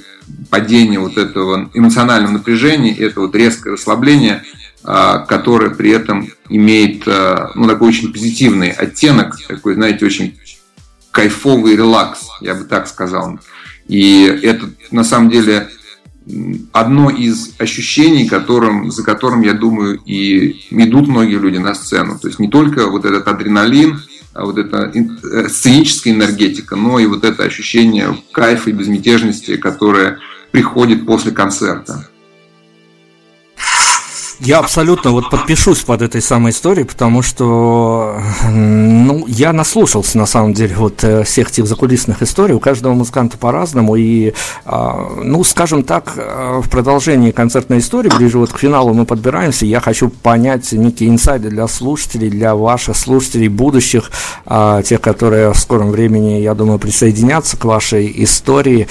падение вот этого эмоционального напряжения, это вот резкое расслабление – а, которая при этом имеет а, ну, такой очень позитивный оттенок, такой, знаете, очень кайфовый релакс, я бы так сказал. И это на самом деле одно из ощущений, которым, за которым, я думаю, и идут многие люди на сцену. То есть не только вот этот адреналин, а вот эта э, сценическая энергетика, но и вот это ощущение кайфа и безмятежности, которое приходит после концерта. Я абсолютно вот подпишусь под этой самой историей, потому что, ну, я наслушался, на самом деле, вот э, всех этих закулисных историй, у каждого музыканта по-разному, и, а, ну, скажем так, э, в продолжении концертной истории, ближе вот к финалу мы подбираемся, я хочу понять некие инсайды для слушателей, для ваших слушателей будущих, а, тех, которые в скором времени, я думаю, присоединятся к вашей истории.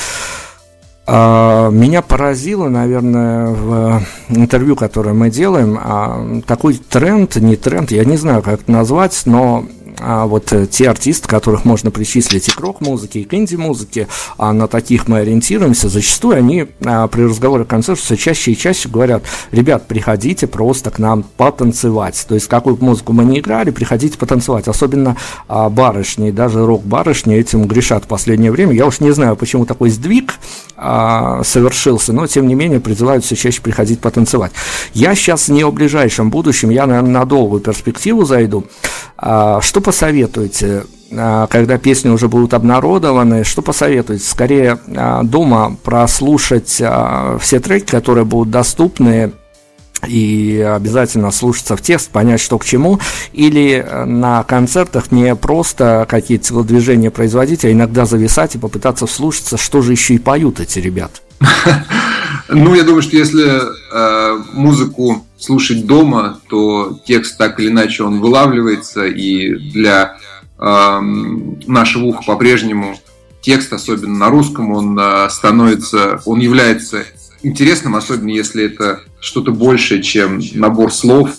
А, меня поразило, наверное, в интервью, которое мы делаем, а, такой тренд, не тренд, я не знаю, как это назвать, но а вот э, те артисты, которых можно причислить и к рок-музыке, и к инди-музыке, а на таких мы ориентируемся, зачастую они а, при разговоре концерта все чаще и чаще говорят, ребят, приходите просто к нам потанцевать. То есть какую музыку мы не играли, приходите потанцевать. Особенно а, барышни, даже рок-барышни этим грешат в последнее время. Я уж не знаю, почему такой сдвиг а, совершился, но тем не менее призывают все чаще приходить потанцевать. Я сейчас не о ближайшем будущем, я, наверное, на долгую перспективу зайду. А, что посоветуете, а, когда песни уже будут обнародованы, что посоветуете? Скорее а, дома прослушать все треки, которые будут доступны, и обязательно слушаться в текст, понять, что к чему, или на концертах не просто какие-то телодвижения производить, а иногда зависать и попытаться вслушаться, что же еще и поют эти ребята. Ну, я думаю, что если э, музыку слушать дома, то текст так или иначе он вылавливается, и для э, нашего уха по-прежнему текст, особенно на русском, он э, становится, он является интересным, особенно если это что-то большее, чем набор слов,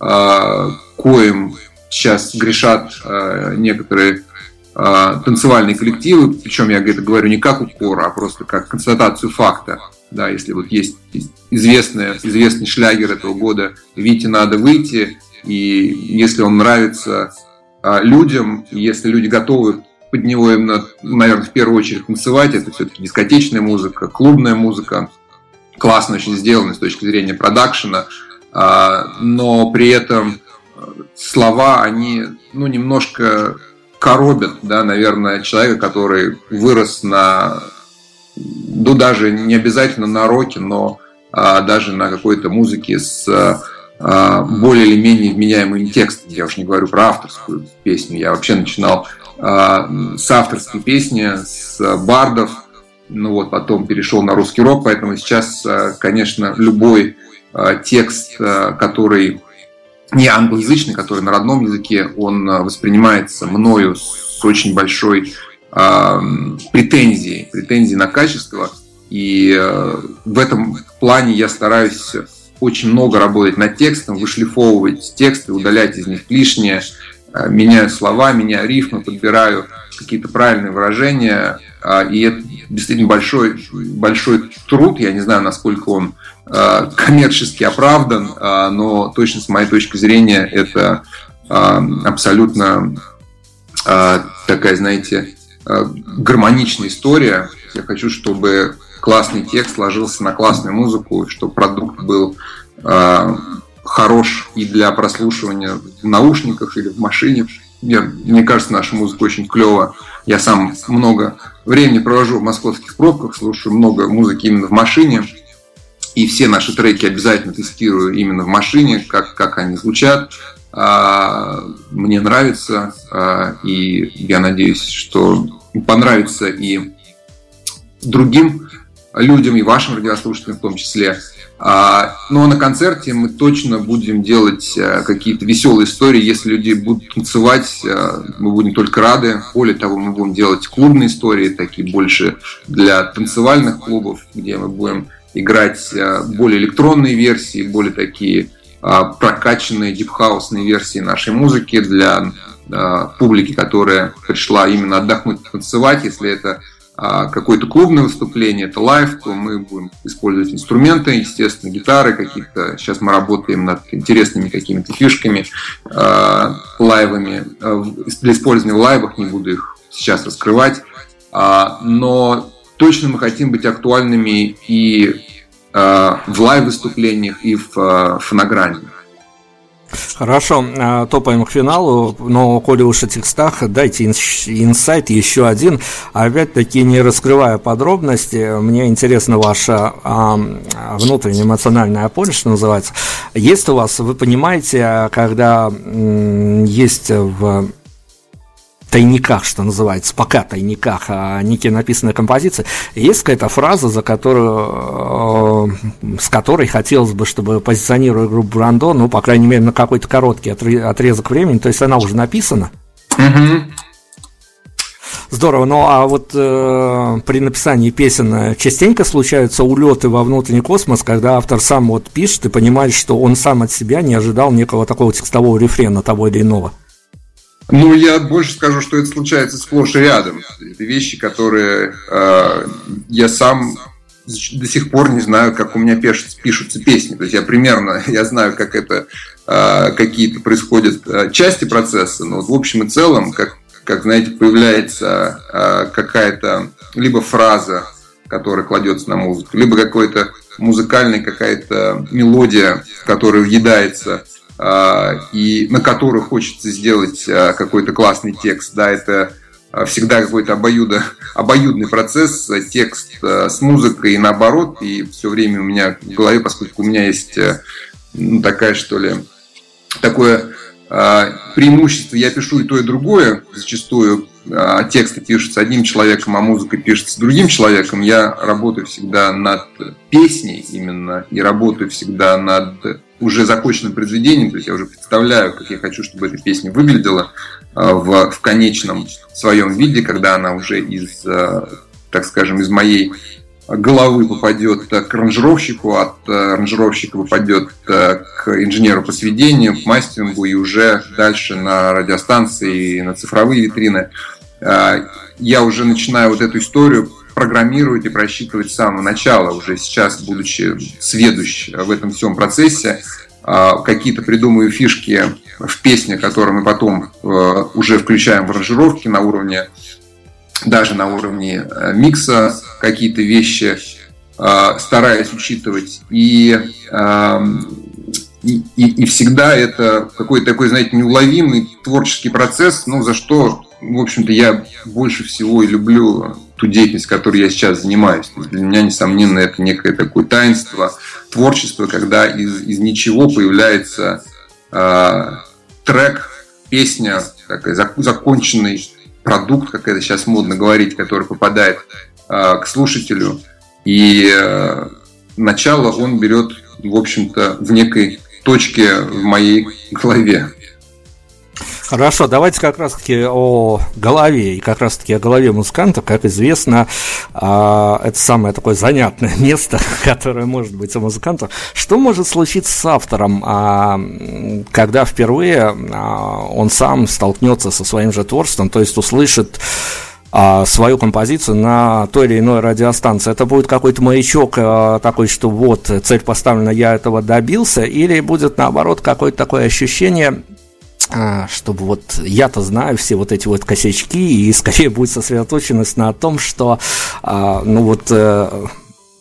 э, коим сейчас грешат э, некоторые танцевальные коллективы, причем я это говорю не как укор, а просто как констатацию факта. Да, если вот есть известный, известный шлягер этого года «Вите надо выйти», и если он нравится а, людям, если люди готовы под него именно, наверное, в первую очередь танцевать, это все-таки дискотечная музыка, клубная музыка, классно очень сделана с точки зрения продакшена, а, но при этом слова, они ну, немножко коробят, да, наверное, человека, который вырос на ну, даже не обязательно на роке, но а, даже на какой-то музыке с а, более или менее вменяемым текстом. Я уж не говорю про авторскую песню. Я вообще начинал а, с авторской песни, с бардов, ну вот потом перешел на русский рок, поэтому сейчас, а, конечно, любой а, текст, а, который не англоязычный, который на родном языке, он воспринимается мною с очень большой э, претензии, претензии на качество. И э, в этом плане я стараюсь очень много работать над текстом, вышлифовывать тексты, удалять из них лишнее, э, меняю слова, меняю рифмы, подбираю какие-то правильные выражения. Э, и это действительно большой, большой труд. Я не знаю, насколько он э, коммерчески оправдан, э, но точно с моей точки зрения это абсолютно такая, знаете, гармоничная история. Я хочу, чтобы классный текст ложился на классную музыку, чтобы продукт был хорош и для прослушивания в наушниках или в машине. Я, мне кажется, наша музыка очень клево. Я сам много времени провожу в московских пробках, слушаю много музыки именно в машине. И все наши треки обязательно тестирую именно в машине, как, как они звучат. А, мне нравится, а, и я надеюсь, что понравится и другим людям, и вашим радиослушателям в том числе. А, но на концерте мы точно будем делать какие-то веселые истории. Если люди будут танцевать, мы будем только рады. Более того, мы будем делать клубные истории, такие больше для танцевальных клубов, где мы будем играть более электронные версии, более такие а, прокачанные дипхаусные версии нашей музыки для а, публики, которая пришла именно отдохнуть, танцевать. Если это а, какое-то клубное выступление, это live, то мы будем использовать инструменты, естественно, гитары какие-то. Сейчас мы работаем над интересными какими-то фишками, лайвами. Для использования в лайвах, не буду их сейчас раскрывать. Но точно мы хотим быть актуальными и в лайв-выступлениях и в фонограмме. Хорошо, а, топаем к финалу, но коли уж о текстах, дайте инсайт еще один. Опять-таки, не раскрывая подробности, мне интересна ваша а, внутренняя эмоциональная опора, что называется. Есть у вас, вы понимаете, когда есть в тайниках, что называется, пока тайниках, а некие написанные композиции, есть какая-то фраза, за которую, э, с которой хотелось бы, чтобы позиционируя группу Брандо, ну, по крайней мере, на какой-то короткий отрезок времени, то есть она уже написана. Здорово. Ну а вот э, при написании песен частенько случаются улеты во внутренний космос, когда автор сам вот пишет и понимает, что он сам от себя не ожидал некого такого текстового рефрена того или иного. Ну, я больше скажу, что это случается сплошь и рядом. Это вещи, которые э, я сам до сих пор не знаю, как у меня пишутся, пишутся песни. То есть я примерно, я знаю, как это, э, какие-то происходят э, части процесса, но вот в общем и целом, как, как знаете, появляется э, какая-то либо фраза, которая кладется на музыку, либо какой-то музыкальная какая-то мелодия, которая въедается и на которых хочется сделать а, какой-то классный текст, да, это а, всегда какой-то обоюдо, обоюдный процесс, текст с музыкой и наоборот, и все время у меня в голове, поскольку у меня есть ну, такая, что ли, такое преимущество, я пишу и то, и другое, зачастую тексты пишутся одним человеком, а музыка пишется другим человеком, я работаю всегда над песней именно, и работаю всегда над уже законченным произведением, то есть я уже представляю, как я хочу, чтобы эта песня выглядела а, в, в конечном своем виде, когда она уже из, а, так скажем, из моей головы попадет к аранжировщику, от а, аранжировщика попадет к инженеру по сведению, к мастерингу и уже дальше на радиостанции, на цифровые витрины. Я уже начинаю вот эту историю программировать и просчитывать с самого начала, уже сейчас, будучи сведущ в этом всем процессе, а, какие-то придумываю фишки в песне, которые мы потом э, уже включаем в аранжировки на уровне, даже на уровне э, микса, какие-то вещи э, стараюсь учитывать. И, и, и всегда это какой-то такой, знаете, неуловимый творческий процесс, ну, за что, в общем-то, я больше всего и люблю ту деятельность, которой я сейчас занимаюсь. Для меня, несомненно, это некое такое таинство, творчество, когда из, из ничего появляется э, трек, песня, такой законченный продукт, как это сейчас модно говорить, который попадает э, к слушателю. И э, начало он берет, в общем-то, в некой точке в моей голове. Хорошо, давайте как раз-таки о голове, и как раз-таки о голове музыканта. Как известно, а, это самое такое занятное место, которое может быть у музыканта. Что может случиться с автором, а, когда впервые а, он сам столкнется со своим же творчеством, то есть услышит свою композицию на той или иной радиостанции. Это будет какой-то маячок такой, что вот цель поставлена, я этого добился, или будет наоборот какое-то такое ощущение чтобы вот я-то знаю все вот эти вот косячки, и скорее будет сосредоточенность на том, что, а, ну вот, э,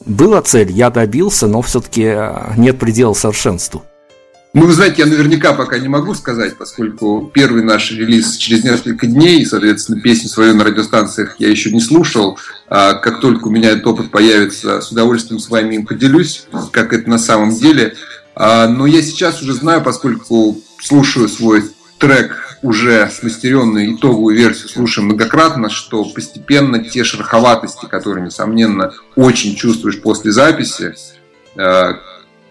была цель, я добился, но все-таки э, нет предела совершенству. Ну, вы знаете, я наверняка пока не могу сказать, поскольку первый наш релиз через несколько дней, соответственно, песню свою на радиостанциях я еще не слушал. А как только у меня этот опыт появится, с удовольствием с вами им поделюсь, как это на самом деле. А, но я сейчас уже знаю, поскольку слушаю свой трек уже смастеренную итоговую версию слушаем многократно, что постепенно те шероховатости, которые, несомненно, очень чувствуешь после записи, э,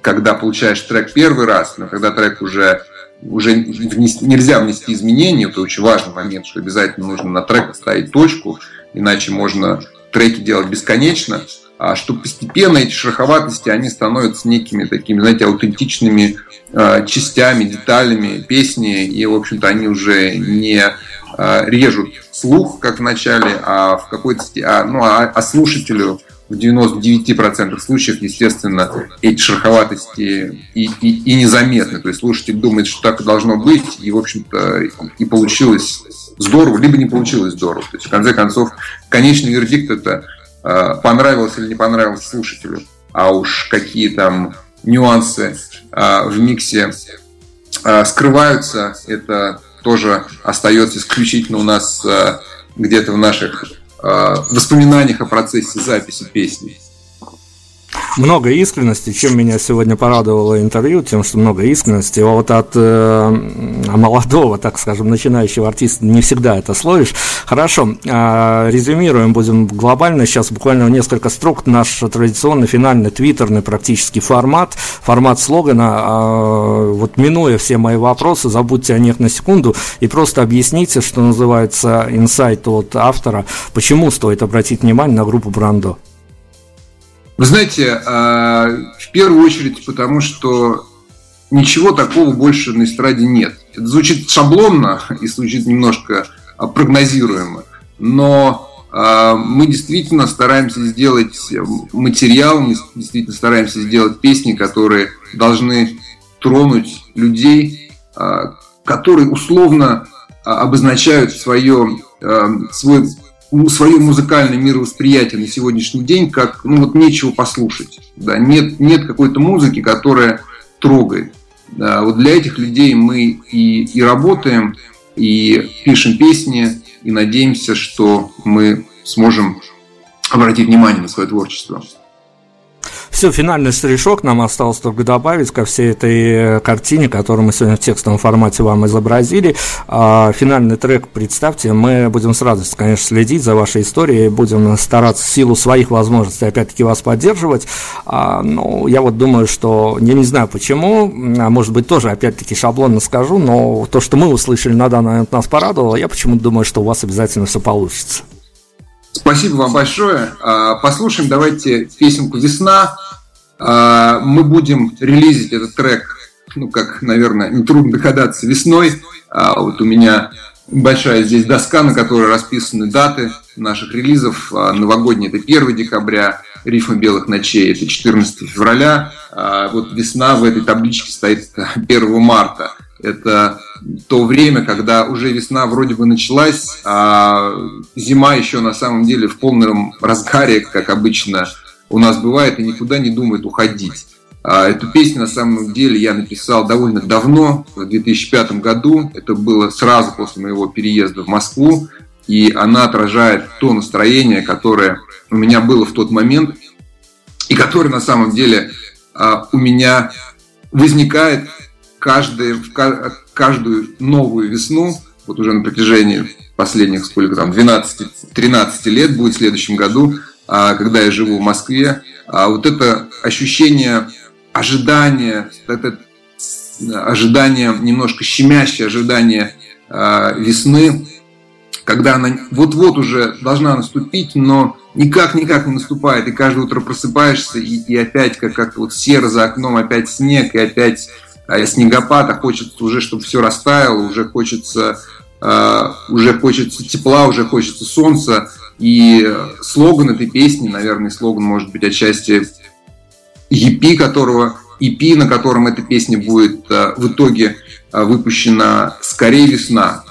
когда получаешь трек первый раз, но когда трек уже уже внести, нельзя внести изменения, это очень важный момент, что обязательно нужно на трек ставить точку, иначе можно треки делать бесконечно, что постепенно эти шероховатости, они становятся некими такими, знаете, аутентичными э, частями, деталями песни, и, в общем-то, они уже не э, режут слух, как в начале, а в какой-то а, ну, а, а слушателю в 99% случаев, естественно, эти шероховатости и, и, и незаметны. То есть слушатель думает, что так и должно быть, и, в общем-то, и получилось здорово, либо не получилось здорово. То есть, в конце концов, конечный вердикт – это понравилось или не понравилось слушателю, а уж какие там нюансы э, в миксе э, скрываются. Это тоже остается исключительно у нас э, где-то в наших э, воспоминаниях о процессе записи песни много искренности. Чем меня сегодня порадовало интервью, тем, что много искренности. А вот от э, молодого, так скажем, начинающего артиста не всегда это словишь. Хорошо, э, резюмируем, будем глобально. Сейчас буквально несколько строк. Наш традиционный финальный твиттерный практически формат, формат слогана. Э, вот минуя все мои вопросы, забудьте о них на секунду и просто объясните, что называется, инсайт от автора, почему стоит обратить внимание на группу Брандо. Вы знаете, а, в первую очередь потому, что ничего такого больше на эстраде нет. Это звучит шаблонно и звучит немножко а, прогнозируемо, но а, мы действительно стараемся сделать материал, мы действительно стараемся сделать песни, которые должны тронуть людей, которые условно обозначают свое, свой свое музыкальное мировосприятие на сегодняшний день как ну вот нечего послушать. Да, нет, нет какой-то музыки, которая трогает. Да, вот для этих людей мы и, и работаем, и пишем песни, и надеемся, что мы сможем обратить внимание на свое творчество. Все, финальный штришок нам осталось только добавить ко всей этой картине, которую мы сегодня в текстовом формате вам изобразили. А, финальный трек представьте, мы будем с радостью, конечно, следить за вашей историей, будем стараться в силу своих возможностей опять-таки вас поддерживать. А, ну, я вот думаю, что, я не знаю почему, а может быть тоже опять-таки шаблонно скажу, но то, что мы услышали на данный момент нас порадовало, я почему-то думаю, что у вас обязательно все получится. Спасибо вам большое. Послушаем давайте песенку «Весна». А, мы будем релизить этот трек, ну, как, наверное, нетрудно догадаться, весной. А вот у меня большая здесь доска, на которой расписаны даты наших релизов. Новогодний – это 1 декабря, «Рифма белых ночей» – это 14 февраля. А вот «Весна» в этой табличке стоит 1 марта. Это то время, когда уже весна вроде бы началась, а зима еще на самом деле в полном разгаре, как обычно у нас бывает, и никуда не думает уходить. А эту песню на самом деле я написал довольно давно, в 2005 году. Это было сразу после моего переезда в Москву. И она отражает то настроение, которое у меня было в тот момент, и которое на самом деле а, у меня возникает каждый, каждую новую весну, вот уже на протяжении последних, сколько там, 12-13 лет будет в следующем году, когда я живу в Москве, а вот это ощущение ожидания, это ожидание, немножко щемящее ожидание а, весны, когда она вот-вот уже должна наступить, но никак-никак не наступает, и каждое утро просыпаешься, и, и опять как, как вот серо за окном, опять снег, и опять а снегопад, а хочется уже, чтобы все растаяло, уже хочется, э, уже хочется тепла, уже хочется солнца. И слоган этой песни, наверное, слоган может быть отчасти EP, которого, EP, на котором эта песня будет э, в итоге э, выпущена «Скорее весна»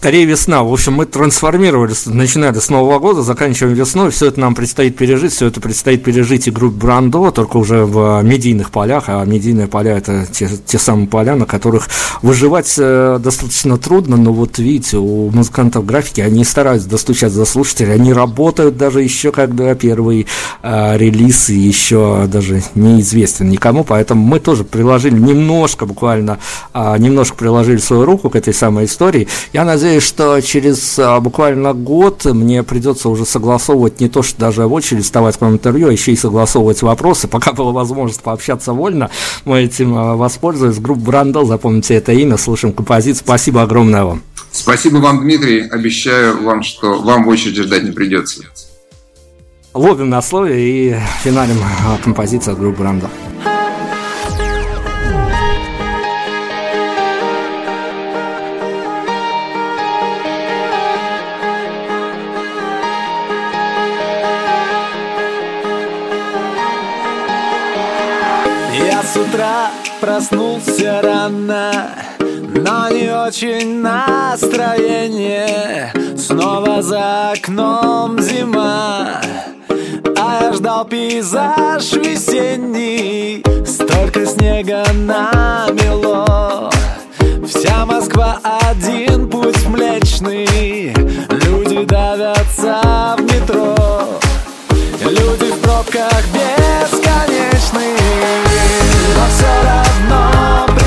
скорее весна. В общем, мы трансформировались, начиная с Нового года, заканчиваем весной. Все это нам предстоит пережить. Все это предстоит пережить и группе Брандо, только уже в медийных полях. А медийные поля – это те, те самые поля, на которых выживать э, достаточно трудно. Но вот видите, у музыкантов графики, они стараются достучаться до слушателей. Они работают даже еще, когда первый э, релиз еще даже неизвестен никому. Поэтому мы тоже приложили немножко, буквально, э, немножко приложили свою руку к этой самой истории. Я надеюсь, надеюсь, что через а, буквально год мне придется уже согласовывать не то, что даже в очередь вставать вам интервью, а еще и согласовывать вопросы. Пока была возможность пообщаться вольно, мы этим а, воспользуюсь. Группа Брандл, запомните это имя, слушаем композицию. Спасибо огромное вам. Спасибо вам, Дмитрий. Обещаю вам, что вам в очереди ждать не придется. Ловим на слове и финалем а, композицию от группы Брандл. проснулся рано Но не очень настроение. Снова за окном зима я ждал пейзаж весенний. Столько снега намело. Вся Москва один путь млечный. Люди давятся в метро. Люди в пробках бесконечны Но все равно придет